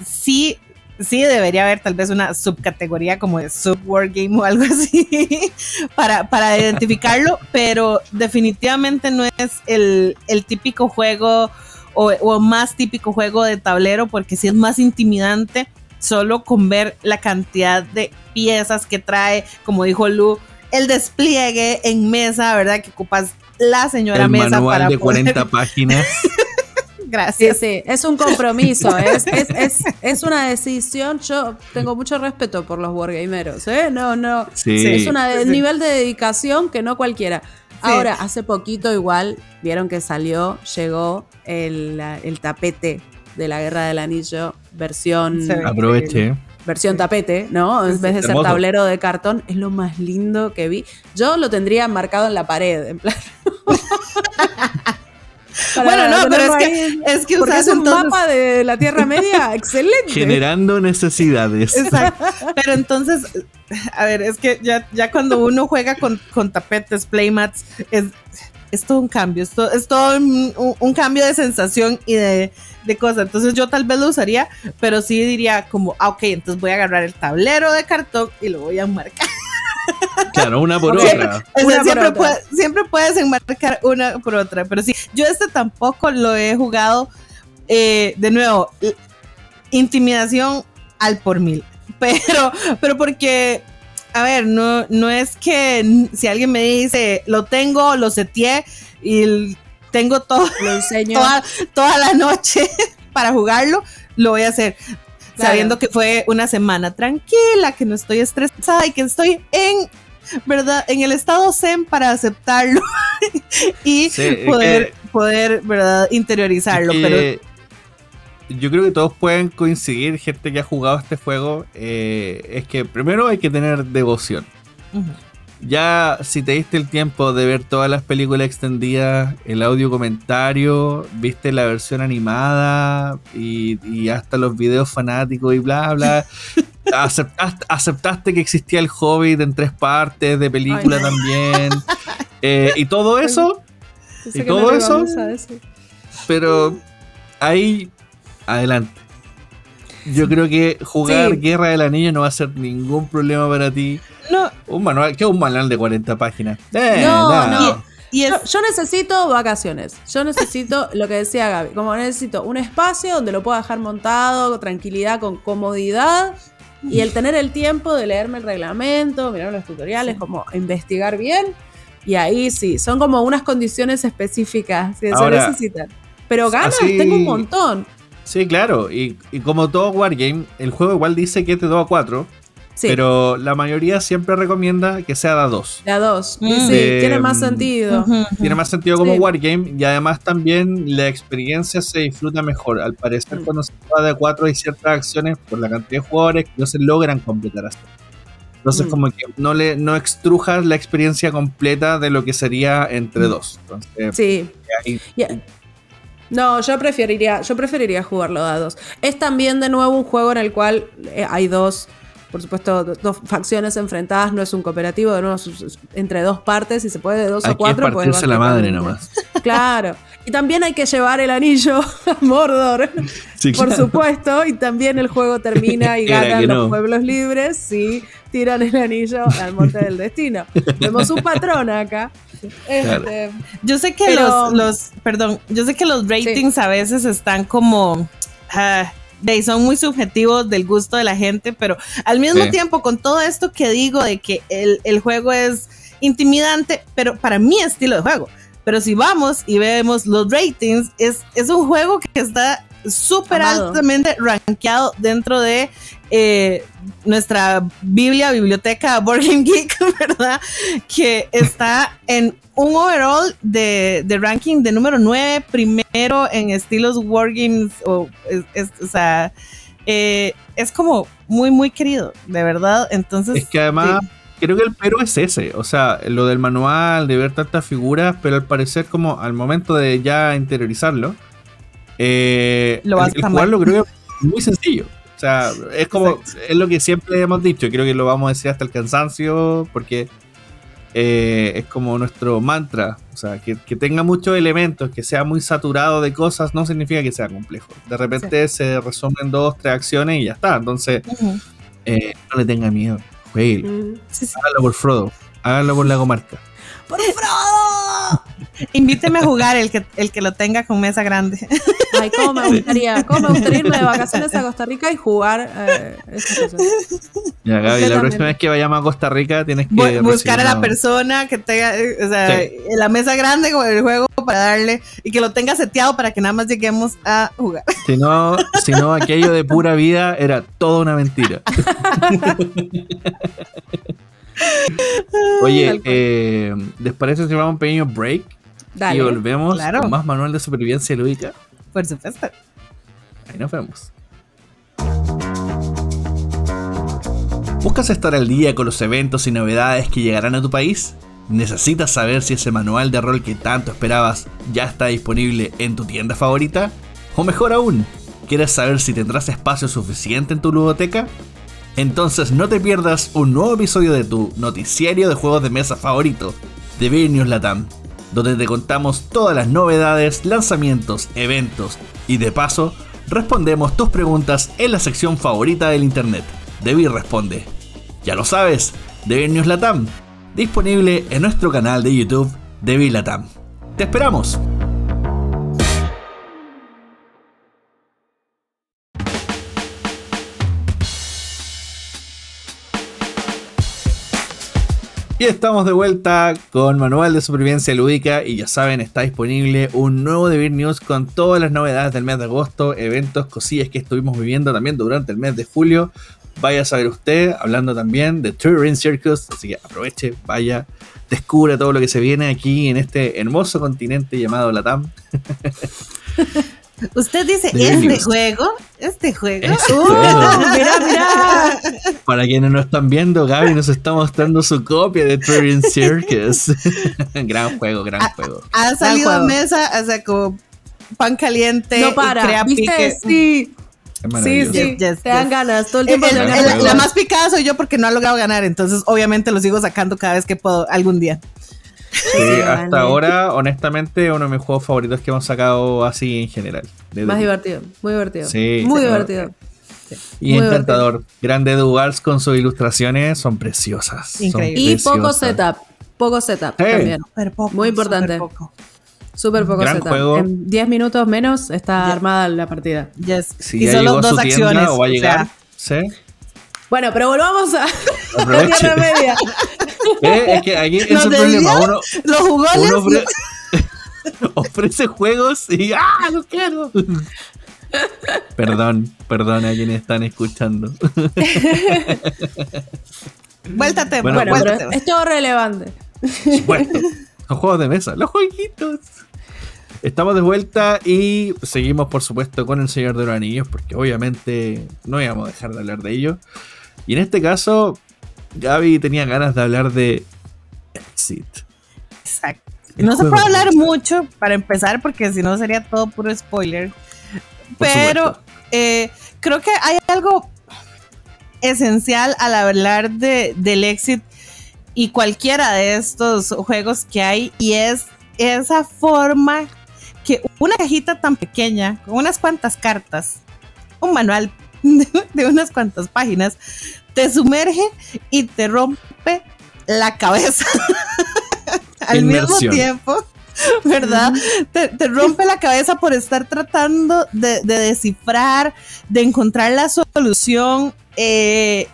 sí, sí debería haber tal vez una subcategoría como de subwargame o algo así para, para identificarlo, pero definitivamente no es el, típico juego o, o, más típico juego de tablero porque sí es más intimidante solo con ver la cantidad de piezas que trae, como dijo Lu, el despliegue en mesa, ¿verdad? Que ocupas la señora mesa manual para de 40 páginas. Gracias. Sí, sí, es un compromiso, es, es, es, una decisión. Yo tengo mucho respeto por los wargameros, ¿eh? No, no. Sí. Es un nivel de dedicación que no cualquiera. Ahora, hace poquito igual vieron que salió, llegó el, el tapete de la Guerra del Anillo, versión. Aproveche versión tapete, ¿no? En vez de ser tablero de cartón, es lo más lindo que vi. Yo lo tendría marcado en la pared, en plan. bueno, no, pero es que, es que es un mapa de la Tierra Media excelente. Generando necesidades. Exacto. Pero entonces, a ver, es que ya, ya cuando uno juega con, con tapetes, playmats, es, es todo un cambio, es todo, es todo un, cambio de sensación y de, de cosas. Entonces yo tal vez lo usaría, pero sí diría como, ah, ok, entonces voy a agarrar el tablero de cartón y lo voy a enmarcar. Claro, una por otra. siempre, puedes enmarcar una por otra, pero sí, yo este tampoco lo he jugado. Eh, de nuevo, intimidación al por mil. Pero, pero porque a ver, no, no es que si alguien me dice, lo tengo, lo seteé y tengo todo, toda, toda la noche para jugarlo, lo voy a hacer. Sabiendo que fue una semana tranquila, que no estoy estresada y que estoy en ¿verdad? En el estado zen para aceptarlo y poder, poder, ¿verdad? Interiorizarlo. pero yo creo que todos pueden coincidir, gente que ha jugado este juego, eh, es que primero hay que tener devoción. Ya si te diste el tiempo de ver todas las películas extendidas, el audio comentario, viste la versión animada y, hasta los videos fanáticos y bla, bla, aceptaste, que existía el Hobbit en tres partes de película también. Eh, y todo eso, y todo eso, pero ahí adelante. Yo creo que jugar Guerra del Anillo no va a ser ningún problema para ti. No. Un manual, ¿qué es un manual de 40 páginas? Eh, no, no. Y, yo, necesito vacaciones. Yo necesito lo que decía Gaby. Como necesito un espacio donde lo pueda dejar montado, tranquilidad, con comodidad. Y el tener el tiempo de leerme el reglamento, mirar los tutoriales, como investigar bien. Y ahí sí, son como unas condiciones específicas. Si se necesitan. Pero ganas tengo un montón. Sí, claro. Y, y, como todo Wargame, el juego igual dice que es de 2 a 4. Pero la mayoría siempre recomienda que sea de a 2. De a 2. Mm. Sí, tiene más sentido. Tiene más sentido como Wargame. Y además también la experiencia se disfruta mejor. Al parecer, mm. cuando se juega de a 4 hay ciertas acciones por la cantidad de jugadores que no se logran completar hasta. Entonces, mm. como que no le no extrujas la experiencia completa de lo que sería entre dos. Entonces, sí. No, yo preferiría, yo preferiría jugarlo a dos. Es también de nuevo un juego en el cual eh, hay dos, por supuesto, dos facciones enfrentadas, no es un cooperativo, de nuevo entre dos partes y se puede de dos o cuatro. Hay que la madre nomás. Claro. Y también hay que llevar el anillo a Mordor, por supuesto, y también el juego termina y ganan los pueblos libres si tiran el anillo al monte del destino. Vemos un patrón acá. Este, yo sé que los, perdón, yo sé que los ratings a veces están como, uh, son muy subjetivos del gusto de la gente, pero al mismo tiempo con todo esto que digo de que el, el juego es intimidante, pero para mi estilo de juego. Pero si vamos y vemos los ratings, es, es un juego que está súper altamente rankeado dentro de eh, nuestra Biblia, biblioteca Board Geek, ¿verdad? Que está en un overall de, ranking de número 9, primero en estilos Wargames, o, o sea, eh, es como muy, muy querido, de verdad. Entonces. Es que además. Creo que el pero es ese, o sea, lo del manual, de ver tantas figuras, pero al parecer como al momento de ya interiorizarlo, eh, lo el, jugarlo creo que es muy sencillo. O sea, es como, es lo que siempre hemos dicho, creo que lo vamos a decir hasta el cansancio, porque eh, es como nuestro mantra. O sea, que, tenga muchos elementos, que sea muy saturado de cosas, no significa que sea complejo. De repente se resumen dos, tres acciones y ya está. Entonces, eh, no le tenga miedo. Mm. Hágalo por Frodo. Hágalo por la comarca. ¡Por Frodo! Invíteme a jugar el que, el que lo tenga con mesa grande. Ay, cómo me gustaría, cómo me gustaría irme de vacaciones a Costa Rica y jugar eh, Ya, Gaby, la próxima vez que vayamos a Costa Rica tienes que buscar a la persona que tenga, o sea, la mesa grande con el juego para darle y que lo tenga seteado para que nada más lleguemos a jugar. Si no, si no aquello de pura vida era toda una mentira. Oye, eh, ¿les parece si vamos a un pequeño break? Y volvemos con más manual de supervivencia lúdica. Por supuesto. Ahí nos vemos. ¿Buscas estar al día con los eventos y novedades que llegarán a tu país? ¿Necesitas saber si ese manual de rol que tanto esperabas ya está disponible en tu tienda favorita? O mejor aún, ¿quieres saber si tendrás espacio suficiente en tu ludoteca? Entonces no te pierdas un nuevo episodio de tu noticiario de juegos de mesa favorito, de News Latam, donde te contamos todas las novedades, lanzamientos, eventos y de paso respondemos tus preguntas en la sección favorita del internet, Debbie Responde. Ya lo sabes, Debbie News Latam, disponible en nuestro canal de YouTube, Debbie Latam. ¡Te esperamos! Y estamos de vuelta con Manual de Supervivencia Lúdica y ya saben, está disponible un nuevo Devir News con todas las novedades del mes de agosto, eventos, cosillas que estuvimos viviendo también durante el mes de julio. Vaya a saber usted, hablando también de Touring Circus, así que aproveche, vaya, descubra todo lo que se viene aquí en este hermoso continente llamado Latam. Usted dice, ¿este juego? ¿Este juego? Este uh, mira, mira. Para quienes no están viendo, Gaby nos está mostrando su copia de Turing Circus. gran juego, gran juego. Ha salido a mesa, o sea, como pan caliente. No para, ¿viste? Sí. Sí, sí, te dan ganas todo el tiempo. la más picada soy yo porque no ha logrado ganar, entonces obviamente lo sigo sacando cada vez que puedo algún día. Sí, hasta ahora, honestamente, uno de mis juegos favoritos que hemos sacado así en general. Más divertido, muy divertido. Sí, muy divertido. Y encantador. Grande Dugars con sus ilustraciones son preciosas. y poco setup. Poco setup también. muy importante. Súper poco setup. En 10 minutos menos está armada la partida. Yes. y solo dos acciones. O va a llegar. ¿Sí? Bueno, pero volvamos a la Tierra Media. ¿Eh? Es que aquí es el problema. Uno, los jugones. ofrece juegos y ¡ah! ¡Los quiero! Perdón, perdón a quienes están escuchando. Vuelta tema, bueno, bueno es todo relevante. Bueno, los juegos de mesa, los jueguitos. Estamos de vuelta y seguimos, por supuesto, con el Señor de los Anillos, porque obviamente no íbamos a dejar de hablar de ello. Y en este caso, Gaby tenía ganas de hablar de Exit. Exacto. No se puede hablar mucho para empezar, porque si no sería todo puro spoiler. Pero eh, creo que hay algo esencial al hablar de, del Exit y cualquiera de estos juegos que hay, y es esa forma que una cajita tan pequeña, con unas cuantas cartas, un manual de, unas cuantas páginas, te sumerge y te rompe la cabeza al mismo tiempo. ¿Verdad? te, rompe la cabeza por estar tratando de, descifrar, de encontrar la solución, eh,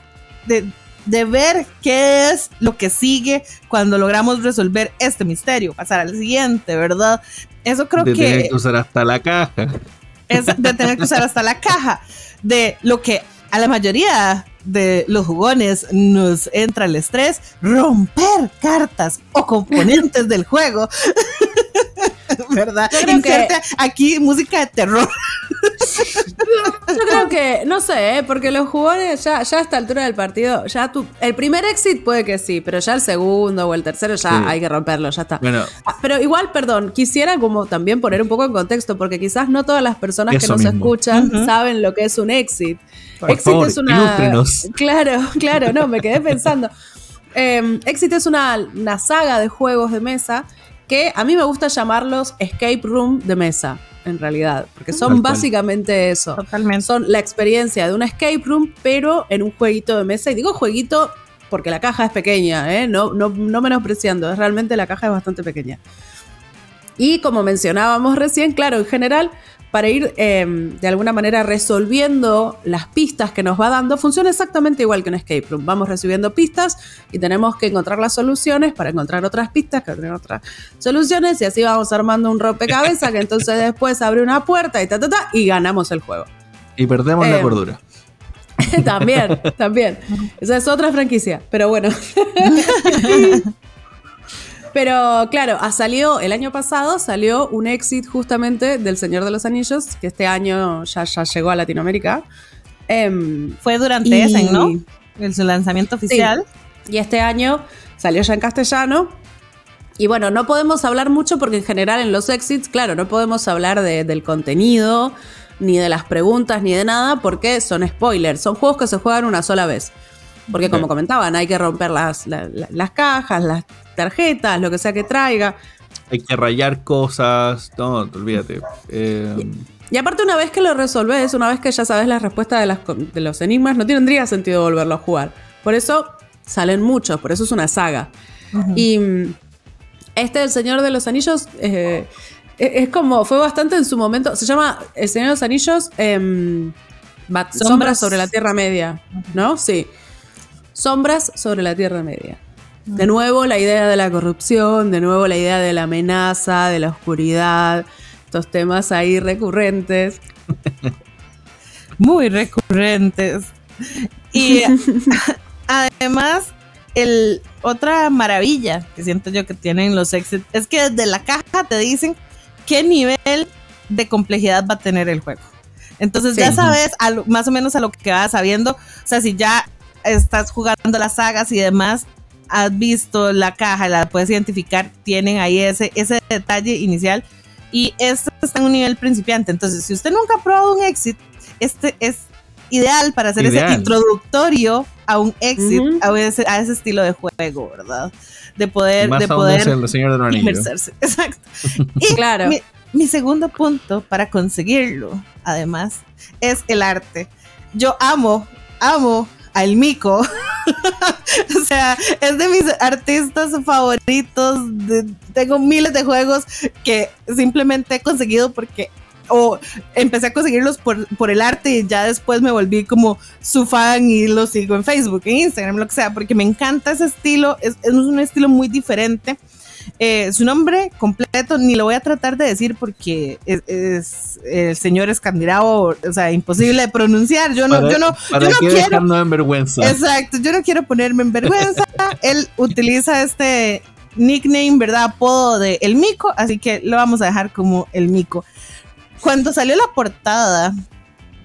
de, de ver qué es lo que sigue cuando logramos resolver este misterio, pasar al siguiente, ¿verdad? Eso creo de que... Tener que usar hasta la caja. Es de tener que usar hasta la caja. De lo que a la mayoría de los jugones nos entra el estrés, romper cartas o componentes del juego. ¿Verdad? Inserte aquí música de terror. Yo creo que, no sé, ¿eh? porque los jugones ya, ya a esta altura del partido, ya tu, el primer exit puede que sí, pero ya el segundo o el tercero ya hay que romperlo, ya está. Bueno, ah, pero igual, perdón, quisiera como también poner un poco en contexto, porque quizás no todas las personas que nos escuchan saben lo que es un exit. exit es una. Claro, claro, no, me quedé pensando. Em, exit es una, una saga de juegos de mesa que a mí me gusta llamarlos escape room de mesa, en realidad, porque son básicamente eso. Totalmente. Son la experiencia de un escape room, pero en un jueguito de mesa. Y digo jueguito porque la caja es pequeña, ¿eh? no, no, no menospreciando, es realmente la caja es bastante pequeña. Y como mencionábamos recién, claro, en general para ir em, de alguna manera resolviendo las pistas que nos va dando, funciona exactamente igual que un escape room. Vamos recibiendo pistas y tenemos que encontrar las soluciones para encontrar otras pistas, que tener otras soluciones y así vamos armando un rompecabezas que entonces después abre una puerta y ta, ta, ta, y ganamos el juego. Y perdemos la em, cordura. también, también. Esa es otra franquicia, pero bueno. Pero claro, ha salido, el año pasado salió un exit justamente del Señor de los Anillos, que este año ya, ya llegó a Latinoamérica. Em, Fue durante ese, ¿no? El, su lanzamiento oficial. Y este año salió ya en castellano. Y bueno, no podemos hablar mucho porque en general en los exits, claro, no podemos hablar del contenido, ni de las preguntas, ni de nada, porque son spoilers. Son juegos que se juegan una sola vez. Porque como comentaban, hay que romper las, las cajas, las tarjetas, lo que sea que traiga. Hay que rayar cosas, no, olvídate. Eh, y, aparte una vez que lo resolves, una vez que ya sabes la respuesta de, las, de los enigmas, no tendría sentido volverlo a jugar. Por eso salen muchos, por eso es una saga. Y mm, este El Señor de los Anillos eh, e, es como, fue bastante en su momento, se llama El Señor de los Anillos em, Sombras sobre la Tierra Media, ¿no? Sí. Sombras sobre la Tierra Media. De nuevo la idea de la corrupción, de nuevo la idea de la amenaza, de la oscuridad, estos temas ahí recurrentes. Muy recurrentes. Y además, el, otra maravilla que siento yo que tienen los exits es que desde la caja te dicen qué nivel de complejidad va a tener el juego. Entonces ya sabes más o menos a lo que vas sabiendo. O sea, si ya estás jugando las sagas y demás, has visto la caja, la puedes identificar, tienen ahí ese, ese detalle inicial. Y este está en un nivel principiante. Entonces, si usted nunca ha probado un exit, este es ideal para hacer ese introductorio a un exit, a, ese, a, ese, estilo de juego, ¿verdad? De poder, de poder el señor de Exacto. Y claro. Mi, mi segundo punto para conseguirlo, además, es el arte. Yo amo, amo al Mico. o sea, es de mis artistas favoritos. tengo miles de juegos que simplemente he conseguido porque o empecé a conseguirlos por, por, el arte y ya después me volví como su fan y lo sigo en Facebook, en Instagram, lo que sea, porque me encanta ese estilo, es, es un estilo muy diferente Eh, su nombre completo ni lo voy a tratar de decir porque es, el señor escandinavo, o sea, imposible de pronunciar. Yo no, yo no, yo no quiero. en vergüenza. Exacto, yo no quiero ponerme en vergüenza. Él utiliza este nickname, ¿verdad? Apodo de El Mico, así que lo vamos a dejar como El Mico. Cuando salió la portada,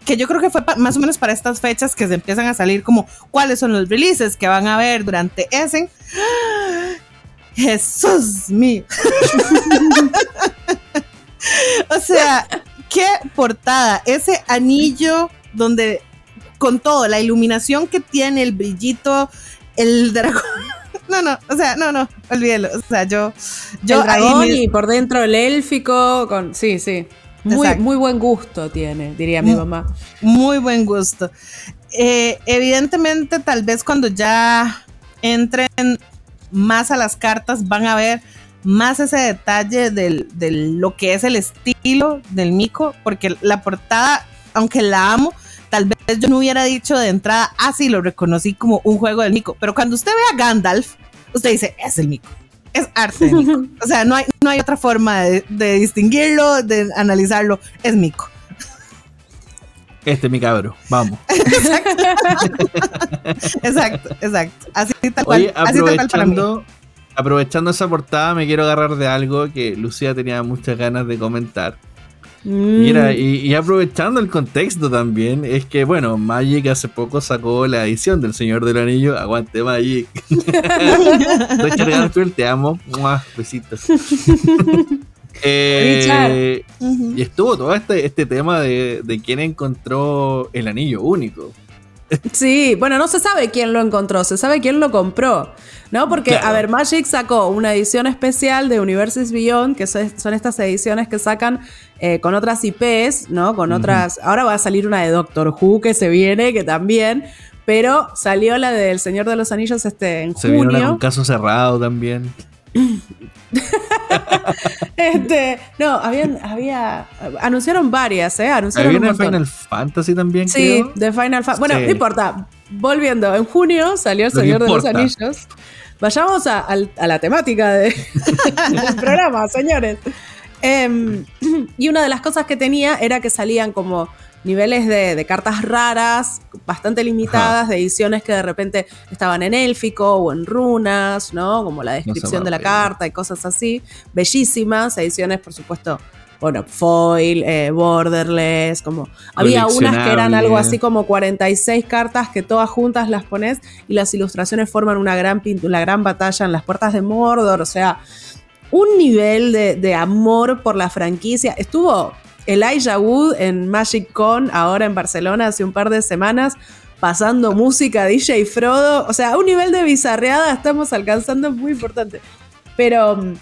que yo creo que fue más o menos para estas fechas que se empiezan a salir como cuáles son los releases que van a ver durante ese. Jesús mío. o sea, qué portada. Ese anillo donde con todo, la iluminación que tiene, el brillito, el dragón. No, no, o sea, no, no, olvídelo. O sea, yo. yo el dragón y por dentro el élfico, con. Sí, sí. Muy, muy buen gusto tiene, diría mi mamá. Muy buen gusto. Eh, evidentemente, tal vez cuando ya entren más a las cartas van a ver más ese detalle de lo que es el estilo del Mico, porque la portada, aunque la amo, tal vez yo no hubiera dicho de entrada, ah, sí, lo reconocí como un juego del Mico, pero cuando usted ve a Gandalf, usted dice, es el Mico, es arte Mico. O sea, no hay, no hay otra forma de, distinguirlo, de analizarlo, es Mico. Este es mi cabro, vamos. exacto, exacto. Así tal cual. aprovechando, aprovechando esa portada, me quiero agarrar de algo que Lucía tenía muchas ganas de comentar. Mira, mm. y, aprovechando el contexto también, es que, bueno, Magic hace poco sacó la edición del Señor del Anillo. Aguante, Magic. Richard te amo. Besitos. Eh, y estuvo todo este, este tema de, de quién encontró el anillo único. Sí, bueno, no se sabe quién lo encontró, se sabe quién lo compró, ¿no? Porque, a ver, Magic sacó una edición especial de Universes Beyond, que son, estas ediciones que sacan eh, con otras IPs, ¿no? Con otras. Ahora va a salir una de Doctor Who que se viene, que también. Pero salió la del Señor de los Anillos este en se junio. Se un caso cerrado también. este, no, habían, había, anunciaron varias, ¿eh? Anunciaron Había Final Fantasy también, Sí, de Final Fantasy. Bueno, no importa. Volviendo, en junio salió El Señor de los Anillos. Vayamos a, la temática del programa, señores. Em, y una de las cosas que tenía era que salían como niveles de, cartas raras, bastante limitadas, de ediciones que de repente estaban en élfico o en runas, ¿no? Como la descripción de la carta y cosas así. Bellísimas, ediciones, por supuesto, bueno, foil, eh, borderless, como había unas que eran algo así como 46 cartas que todas juntas las pones y las ilustraciones forman una gran, una gran batalla en las puertas de Mordor, o sea, un nivel de, amor por la franquicia. Estuvo Elijah Wood en Magic Con, ahora en Barcelona, hace un par de semanas, pasando música DJ Frodo. O sea, un nivel de bizarreada estamos alcanzando muy importante. Pero mm,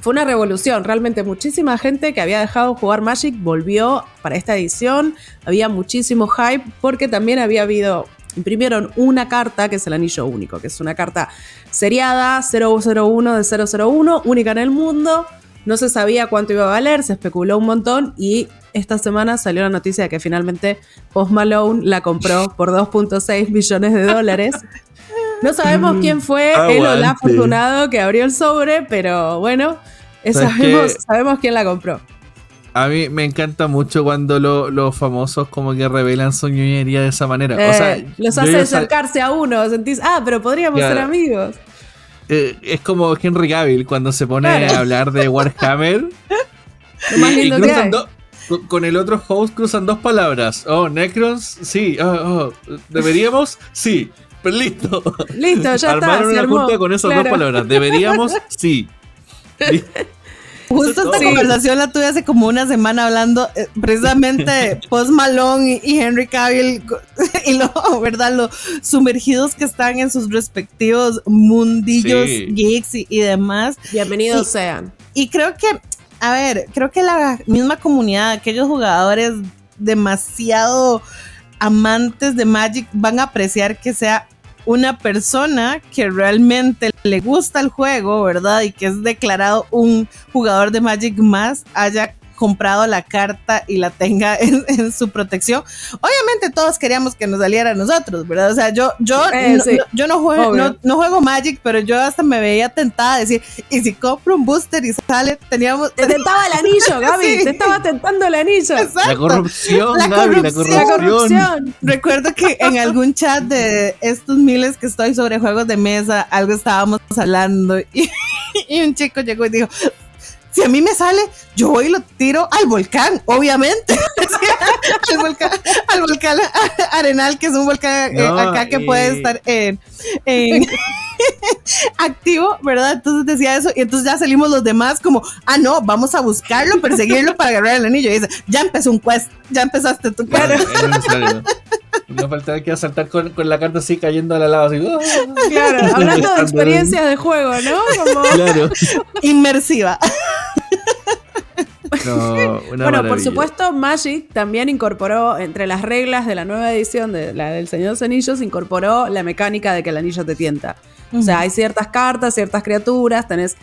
fue una revolución, realmente muchísima gente que había dejado jugar Magic volvió para esta edición, había muchísimo hype porque también había habido, imprimieron una carta que es el anillo único, que es una carta seriada 001 de 001, única en el mundo, no se sabía cuánto iba a valer, se especuló un montón y esta semana salió la noticia de que finalmente Post Malone la compró por 2.6 millones de dólares. No sabemos quién fue el o la afortunado que abrió el sobre, pero bueno, sabemos, sabemos quién la compró. A mí me encanta mucho cuando los famosos como que revelan su ñoñería de esa manera. Eh, los hace acercarse a uno, sentís, ah, pero podríamos ser amigos. Eh, es como Henry Cavill cuando se pone a hablar de Warhammer. y, con el otro host cruzan dos palabras. Oh, Necrons, sí. Oh, oh. ¿Deberíamos? Sí. Pero listo. Listo, ya Armaron una junta con esas dos palabras. ¿Deberíamos? Sí. Justo esta conversación la tuve hace como una semana hablando eh, precisamente de Post Malone y, Henry Cavill y lo, ¿verdad? Lo sumergidos que están en sus respectivos mundillos geeks y, demás. Bienvenidos sean. Y creo que, a ver, creo que la misma comunidad, aquellos jugadores demasiado amantes de Magic van a apreciar que sea una persona que realmente le gusta el juego, ¿verdad? Y que es declarado un jugador de Magic más, haya comprado la carta y la tenga en, su protección. Obviamente todos queríamos que nos saliera a nosotros, ¿verdad? O sea, yo, yo, eh, no, yo no juego, no, juego Magic, pero yo hasta me veía tentada a decir, y si compro un booster y sale, teníamos... Te tentaba el anillo, Gaby, te estaba tentando el anillo. La corrupción, la Gaby, corrupción. la corrupción. Recuerdo que en algún chat de estos miles que estoy sobre juegos de mesa, algo estábamos hablando y, y un chico llegó y dijo, si a mí me sale, yo voy y lo tiro al volcán, obviamente. al, volcán, al volcán Arenal, que es un volcán eh, acá que puede estar en, activo, ¿verdad? Entonces decía eso y entonces ya salimos los demás como, ah, no, vamos a buscarlo, perseguirlo para agarrar el anillo. Y dice, ya empezó un quest, ya empezaste tu quest. No faltaba que saltar con, con, la carta así cayendo a la lava. Así, Claro, hablando de experiencias de juego, ¿no? Como... Claro. Inmersiva. bueno, por supuesto, Magic también incorporó, entre las reglas de la nueva edición de la del Señor de los Anillos, incorporó la mecánica de que el anillo te tienta. O sea, hay ciertas cartas, ciertas criaturas, tenés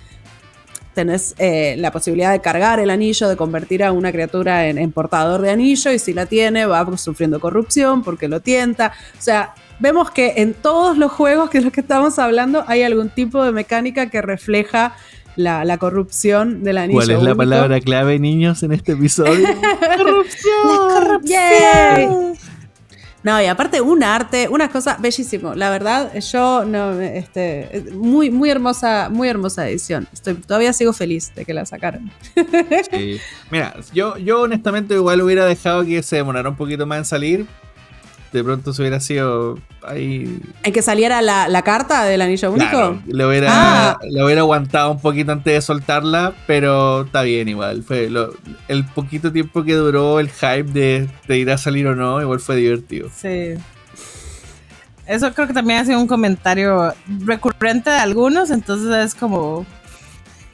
tenés eh, la posibilidad de cargar el anillo, de convertir a una criatura en, portador de anillo, y si la tiene, va sufriendo corrupción porque lo tienta. O sea, vemos que en todos los juegos que es lo que estamos hablando hay algún tipo de mecánica que refleja la, corrupción del anillo. ¿Cuál es la palabra clave, niños, en este episodio? corrupción. La corrupción. No, y aparte un arte, una cosa bellísimo. La verdad, yo no, este, muy, muy hermosa, muy hermosa edición. Estoy, todavía sigo feliz de que la sacaron. Sí. Mira, yo, yo honestamente igual hubiera dejado que se demorara un poquito más en salir, de pronto se hubiera sido ahí. ¿En que saliera la, carta del anillo único? Claro, lo, hubiera, ah. hubiera aguantado un poquito antes de soltarla, pero está bien igual. Fue el poquito tiempo que duró el hype de, de ir a salir o no, igual fue divertido. Sí. Eso creo que también ha sido un comentario recurrente de algunos, entonces es como.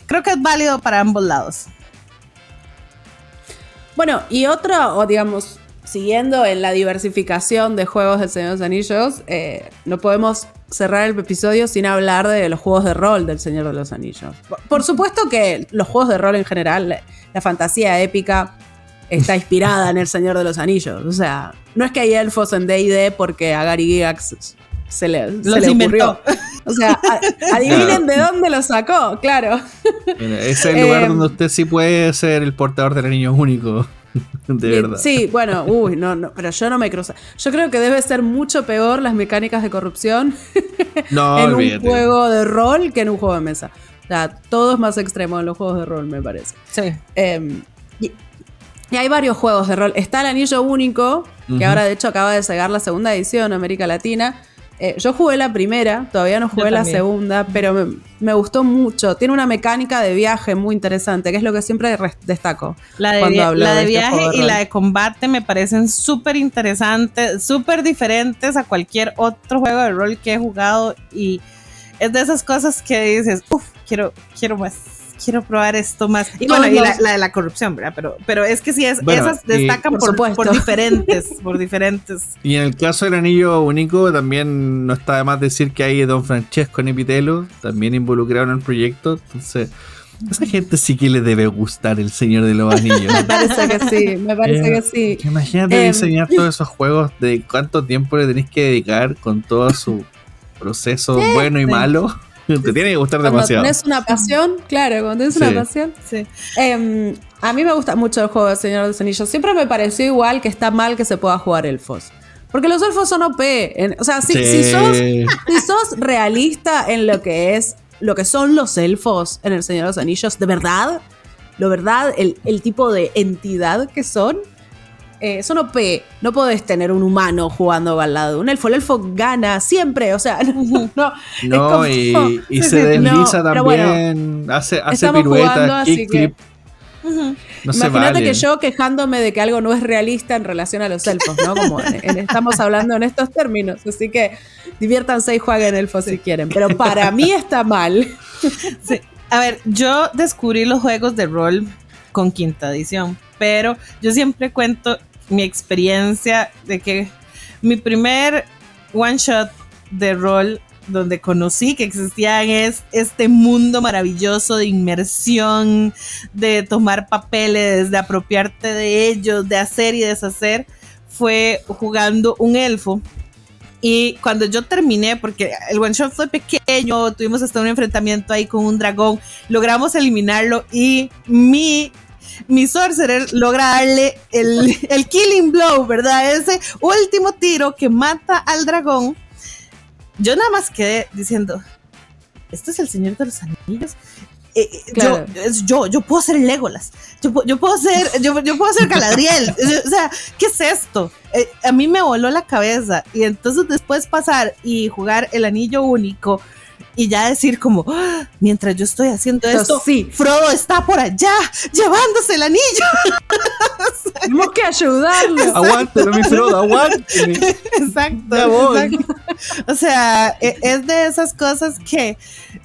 Creo que es válido para ambos lados. Bueno, y otra, o digamos, siguiendo en la diversificación de juegos del Señor de los Anillos, eh, no podemos cerrar el episodio sin hablar de los juegos de rol del Señor de los Anillos. Por supuesto que los juegos de rol en general, la fantasía épica está inspirada en el Señor de los Anillos. O sea, no es que hay elfos en D&D porque a Gary Gigax se le, ocurrió. O sea, adivinen de dónde lo sacó, claro. es el lugar eh, donde usted sí puede ser el portador del anillo único. de verdad. Sí, bueno, uy, no, no, pero yo no me cruzo. Yo creo que debe ser mucho peor las mecánicas de corrupción en un juego de rol que en un juego de mesa. O sea, todo es más extremo en los juegos de rol, me parece. Sí. Em, y, hay varios juegos de rol. Está el Anillo Único, que ahora de hecho acaba de sacar la segunda edición en América Latina eh, yo jugué la primera, todavía no jugué la segunda, pero me, gustó mucho. Tiene una mecánica de viaje muy interesante, que es lo que siempre destaco. La de, la de, este viaje y la de combate me parecen súper interesantes, súper diferentes a cualquier otro juego de rol que he jugado y es de esas cosas que dices, uff, quiero, quiero más quiero probar esto más. Y bueno, y la, de la corrupción, ¿verdad? Pero, pero es que sí, es, esas destacan por, por, diferentes, por diferentes. Y en el caso del anillo único, también no está de más decir que hay Don Francesco Nepitelo, también involucrado en el proyecto. Entonces, esa gente sí que le debe gustar el Señor de los Anillos. me parece que sí, me parece que sí. Imagínate em, diseñar todos esos juegos de cuánto tiempo le tenéis que dedicar con todo su proceso bueno y malo. Te tiene que gustar demasiado. Cuando tenés una pasión, claro, cuando tenés una pasión. Sí. Em, a mí me gusta mucho el juego de Señor de los Anillos. Siempre me pareció igual que está mal que se pueda jugar elfos. Porque los elfos son OP. o sea, si, sos, si sos realista en lo que es lo que son los elfos en el Señor de los Anillos, de verdad, lo verdad, el, el tipo de entidad que son, eh, son OP. No podés tener un humano jugando al lado de un elfo. El elfo gana siempre. O sea, no. No, y, se desliza también. hace hace piruetas, kickflip. Imagínate que yo quejándome de que algo no es realista en relación a los elfos, ¿no? Como estamos hablando en estos términos. Así que diviértanse y jueguen elfos si quieren. Pero para mí está mal. A ver, yo descubrí los juegos de rol con quinta edición, pero yo siempre cuento mi experiencia de que mi primer one shot de rol donde conocí que existía es, este mundo maravilloso de inmersión, de tomar papeles, de apropiarte de ellos, de hacer y deshacer, fue jugando un elfo. Y cuando yo terminé, porque el one shot fue pequeño, tuvimos hasta un enfrentamiento ahí con un dragón, logramos eliminarlo y mi mi sorcerer logra darle el, el, killing blow, ¿verdad? Ese último tiro que mata al dragón. Yo nada más quedé diciendo, ¿esto es el Señor de los Anillos? Eh, eh, yo, yo, yo, puedo ser Legolas, yo, yo puedo ser, yo, yo, puedo ser Galadriel, o sea, ¿qué es esto? Eh, a mí me voló la cabeza y entonces después pasar y jugar el anillo único y ya decir como, ah, mientras yo estoy haciendo esto, sí. Frodo está por allá llevándose el anillo. Tenemos que ayudarlo. Aguántelo, mi Frodo, aguánteme. Exacto, exacto. O sea, e, es de esas cosas que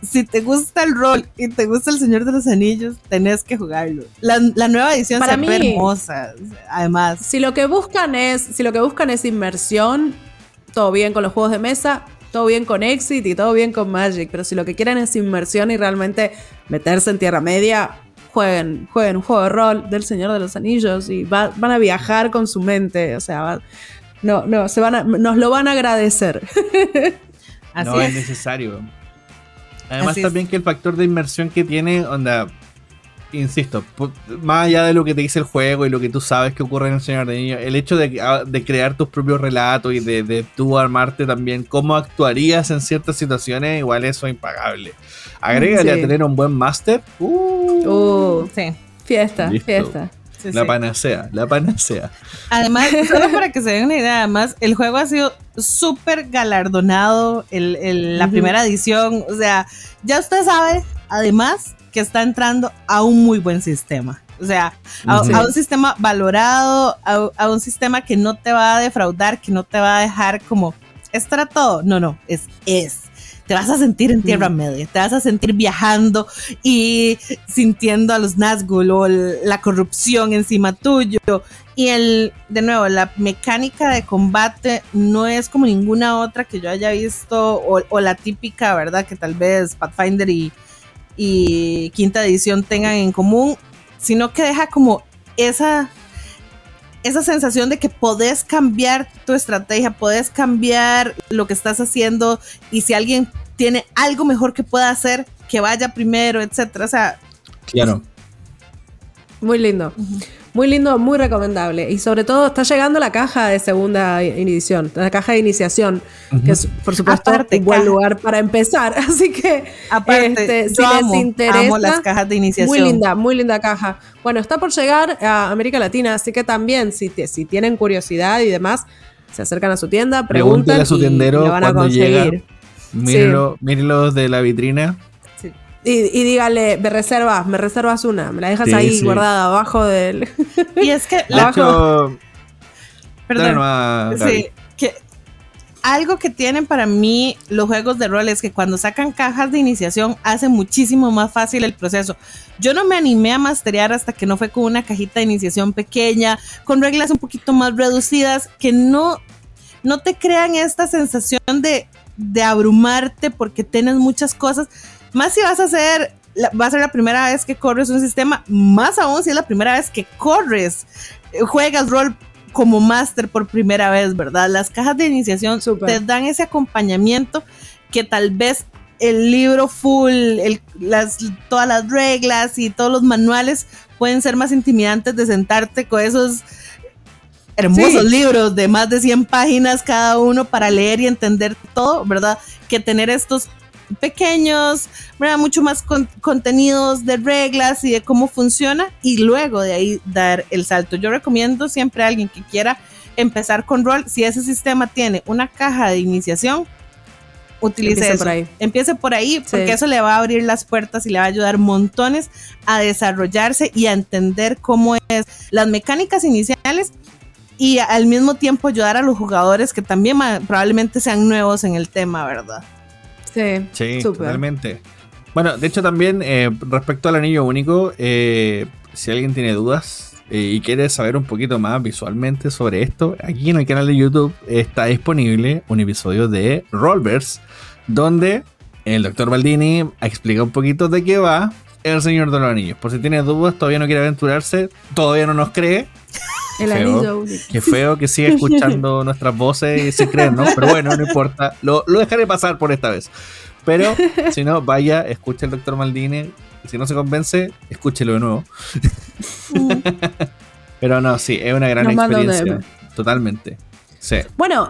si te gusta el rol y te gusta el Señor de los Anillos, tenés que jugarlo. La, nueva edición Para se hermosa, además. Si lo que buscan es, si lo que buscan es inmersión, todo bien con los juegos de mesa, todo bien con Exit y todo bien con Magic, pero si lo que quieren es inmersión y realmente meterse en Tierra Media, jueguen, jueguen un juego de rol del Señor de los Anillos y van a viajar con su mente, o sea, no, no, se van a, nos lo van a agradecer. no es. necesario. Además también que el factor de inmersión que tiene, onda, insisto, más allá de lo que te dice el juego y lo que tú sabes que ocurre en el Señor de Niños, el hecho de, ah, crear tus propios relatos y de, tú armarte también cómo actuarías en ciertas situaciones, igual eso es impagable. Agrégale a tener un buen máster. Uh, uh, sí. Fiesta, fiesta. la panacea, la panacea. Además, solo para que se den una idea, además, el juego ha sido súper galardonado, el, la primera edición, o sea, ya usted sabe, además, que está entrando a un muy buen sistema. O sea, a, un sistema valorado, a, un sistema que no te va a defraudar, que no te va a dejar como, esto era todo. No, no, es, es. Te vas a sentir en Tierra Media, te vas a sentir viajando y sintiendo a los Nazgûl o la corrupción encima tuyo. Y el, de nuevo, la mecánica de combate no es como ninguna otra que yo haya visto, o, o la típica, ¿verdad? Que tal vez Pathfinder y, y quinta edición tengan en común, sino que deja como esa, esa sensación de que podés cambiar tu estrategia, podés cambiar lo que estás haciendo y si alguien tiene algo mejor que pueda hacer, que vaya primero, etcétera. O sea, claro. Muy lindo. Muy lindo, muy recomendable. Y sobre todo está llegando la caja de segunda edición, la caja de iniciación, que es por supuesto un buen lugar para empezar. Así que Aparte, este, si les interesa, las cajas de iniciación. Muy linda, muy linda caja. Bueno, está por llegar a América Latina, así que también si, si tienen curiosidad y demás, se acercan a su tienda, preguntan a su tendero y lo van a conseguir. Mírenlo, de la vitrina y, dígale, me reservas, me reservas una, me la dejas ahí guardada abajo del. Y es que. abajo... Perdón. sí, que algo que tienen para mí los juegos de rol es que cuando sacan cajas de iniciación hace muchísimo más fácil el proceso. Yo no me animé a masterear hasta que no fue con una cajita de iniciación pequeña, con reglas un poquito más reducidas, que no, no te crean esta sensación de, de abrumarte porque tienes muchas cosas más si vas a hacer, va a ser la primera vez que corres un sistema, más aún si es la primera vez que corres, eh, juegas rol como máster por primera vez, ¿verdad? Las cajas de iniciación te dan ese acompañamiento que tal vez el libro full, las, todas las reglas y todos los manuales pueden ser más intimidantes de sentarte con esos hermosos libros de más de 100 páginas cada uno para leer y entender todo, ¿verdad? Que tener estos pequeños, ¿verdad? mucho más contenidos de reglas y de cómo funciona y luego de ahí dar el salto. Yo recomiendo siempre a alguien que quiera empezar con rol, si ese sistema tiene una caja de iniciación, utilice Empiece eso. Por ahí. Empiece por ahí porque eso le va a abrir las puertas y le va a ayudar montones a desarrollarse y a entender cómo es las mecánicas iniciales y al mismo tiempo ayudar a los jugadores que también probablemente sean nuevos en el tema, ¿verdad? Sí, totalmente. Bueno, de hecho también eh, respecto al anillo único, eh, si alguien tiene dudas, eh, y quieres saber un poquito más visualmente sobre esto, aquí en el canal de YouTube está disponible un episodio de Rollverse, donde el doctor Baldini explica un poquito de qué va El Señor de los Anillos. Por si tiene dudas, todavía no quiere aventurarse, todavía no nos cree. El anillo. Qué feo que siga escuchando nuestras voces y se creen, ¿no? Pero bueno, no importa. Lo, lo dejaré pasar por esta vez. Pero si no, vaya, escuche al doctor Maldini. Si no se convence, escúchelo de nuevo. Pero no, sí, es una gran experiencia. Totalmente. Sí. Bueno,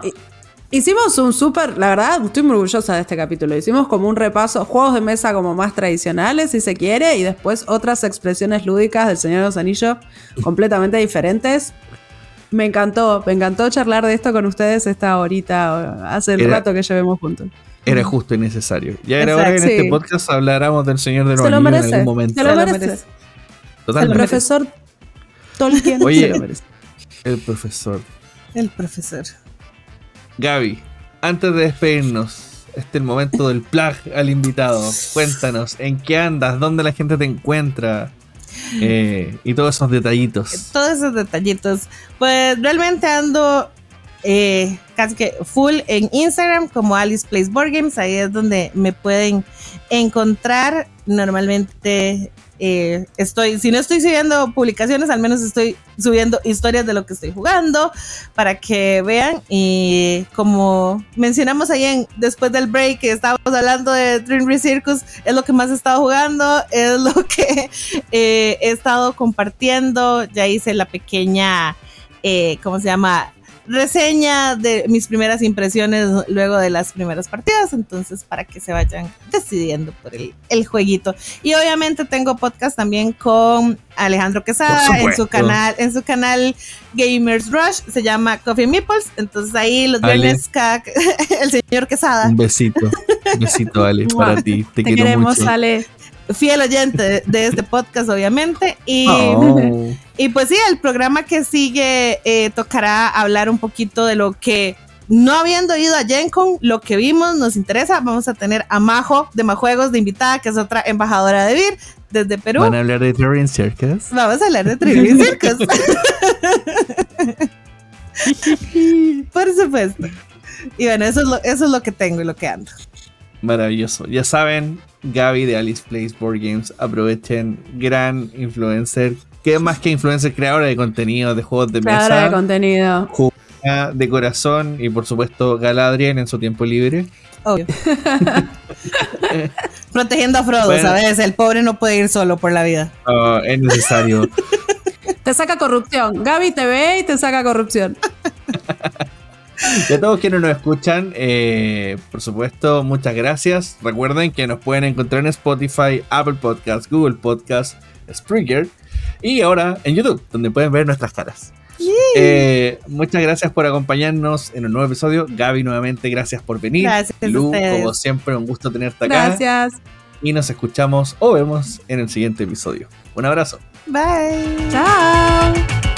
hicimos un súper, la verdad, estoy muy orgullosa de este capítulo. Hicimos como un repaso, juegos de mesa como más tradicionales, si se quiere, y después otras expresiones lúdicas del Señor de los Anillos completamente diferentes. Me encantó, me encantó charlar de esto con ustedes esta horita, hace el rato que llevemos juntos. Era justo y necesario. Ya era hora que en este podcast habláramos del Señor de los Anillos en algún momento. Se lo merece. Totalmente. El profesor Tolkien Oye, se lo merece. El profesor. El profesor. Gaby, antes de despedirnos, este es el momento del plug al invitado. Cuéntanos, ¿en qué andas? ¿Dónde la gente te encuentra? Eh, y todos esos detallitos. Todos esos detallitos. Pues realmente ando eh, casi que full en Instagram como Alice Plays Board Games. Ahí es donde me pueden encontrar. Normalmente eh, estoy, si no estoy subiendo publicaciones, al menos estoy subiendo historias de lo que estoy jugando para que vean. Y como mencionamos ahí en, después del break estábamos hablando de Dream Circus, es lo que más he estado jugando, es lo que eh, he estado compartiendo. Ya hice la pequeña, ¿cómo se llama? Reseña de mis primeras impresiones luego de las primeras partidas, entonces para que se vayan decidiendo por el, el jueguito. Y obviamente tengo podcast también con Alejandro Quesada en su canal, en su canal Gamers Rush, se llama Coffee Meeples, entonces ahí los viernes el señor Quesada. Un besito, un besito Ale para ti, te, quiero queremos mucho. Ale fiel oyente de, este podcast, obviamente. Y, oh. y pues sí, el programa que sigue eh, tocará hablar un poquito de lo que no habiendo ido a GenCon, lo que vimos nos interesa. Vamos a tener a Majo de Majuegos de invitada, que es otra embajadora de VIR desde Perú. ¿Van a hablar de Trivian Circus? Vamos a hablar de Trivian Circus. Por supuesto. Y bueno, eso es, lo, eso es lo que tengo y lo que ando. Maravilloso. Ya saben, Gaby de Alice Plays Board Games. Aprovechen, gran influencer. ¿Qué más que influencer? Creadora de contenido, de juegos de mesa. Creadora de contenido. de corazón y por supuesto Galadriel en su tiempo libre. Obvio. Protegiendo a Frodo, ¿sabes? El pobre no puede ir solo por la vida. es necesario. te saca corrupción. Gaby te ve y te saca corrupción. Y a todos quienes nos escuchan, eh, por supuesto, muchas gracias. Recuerden que nos pueden encontrar en Spotify, Apple Podcasts, Google Podcasts, Springer y ahora en YouTube, donde pueden ver nuestras caras. Eh, muchas gracias por acompañarnos en un nuevo episodio. Gaby, nuevamente, gracias por venir. Gracias. Lu, como siempre, un gusto tenerte acá. Gracias. Y nos escuchamos o vemos en el siguiente episodio. Un abrazo. Bye. Chao.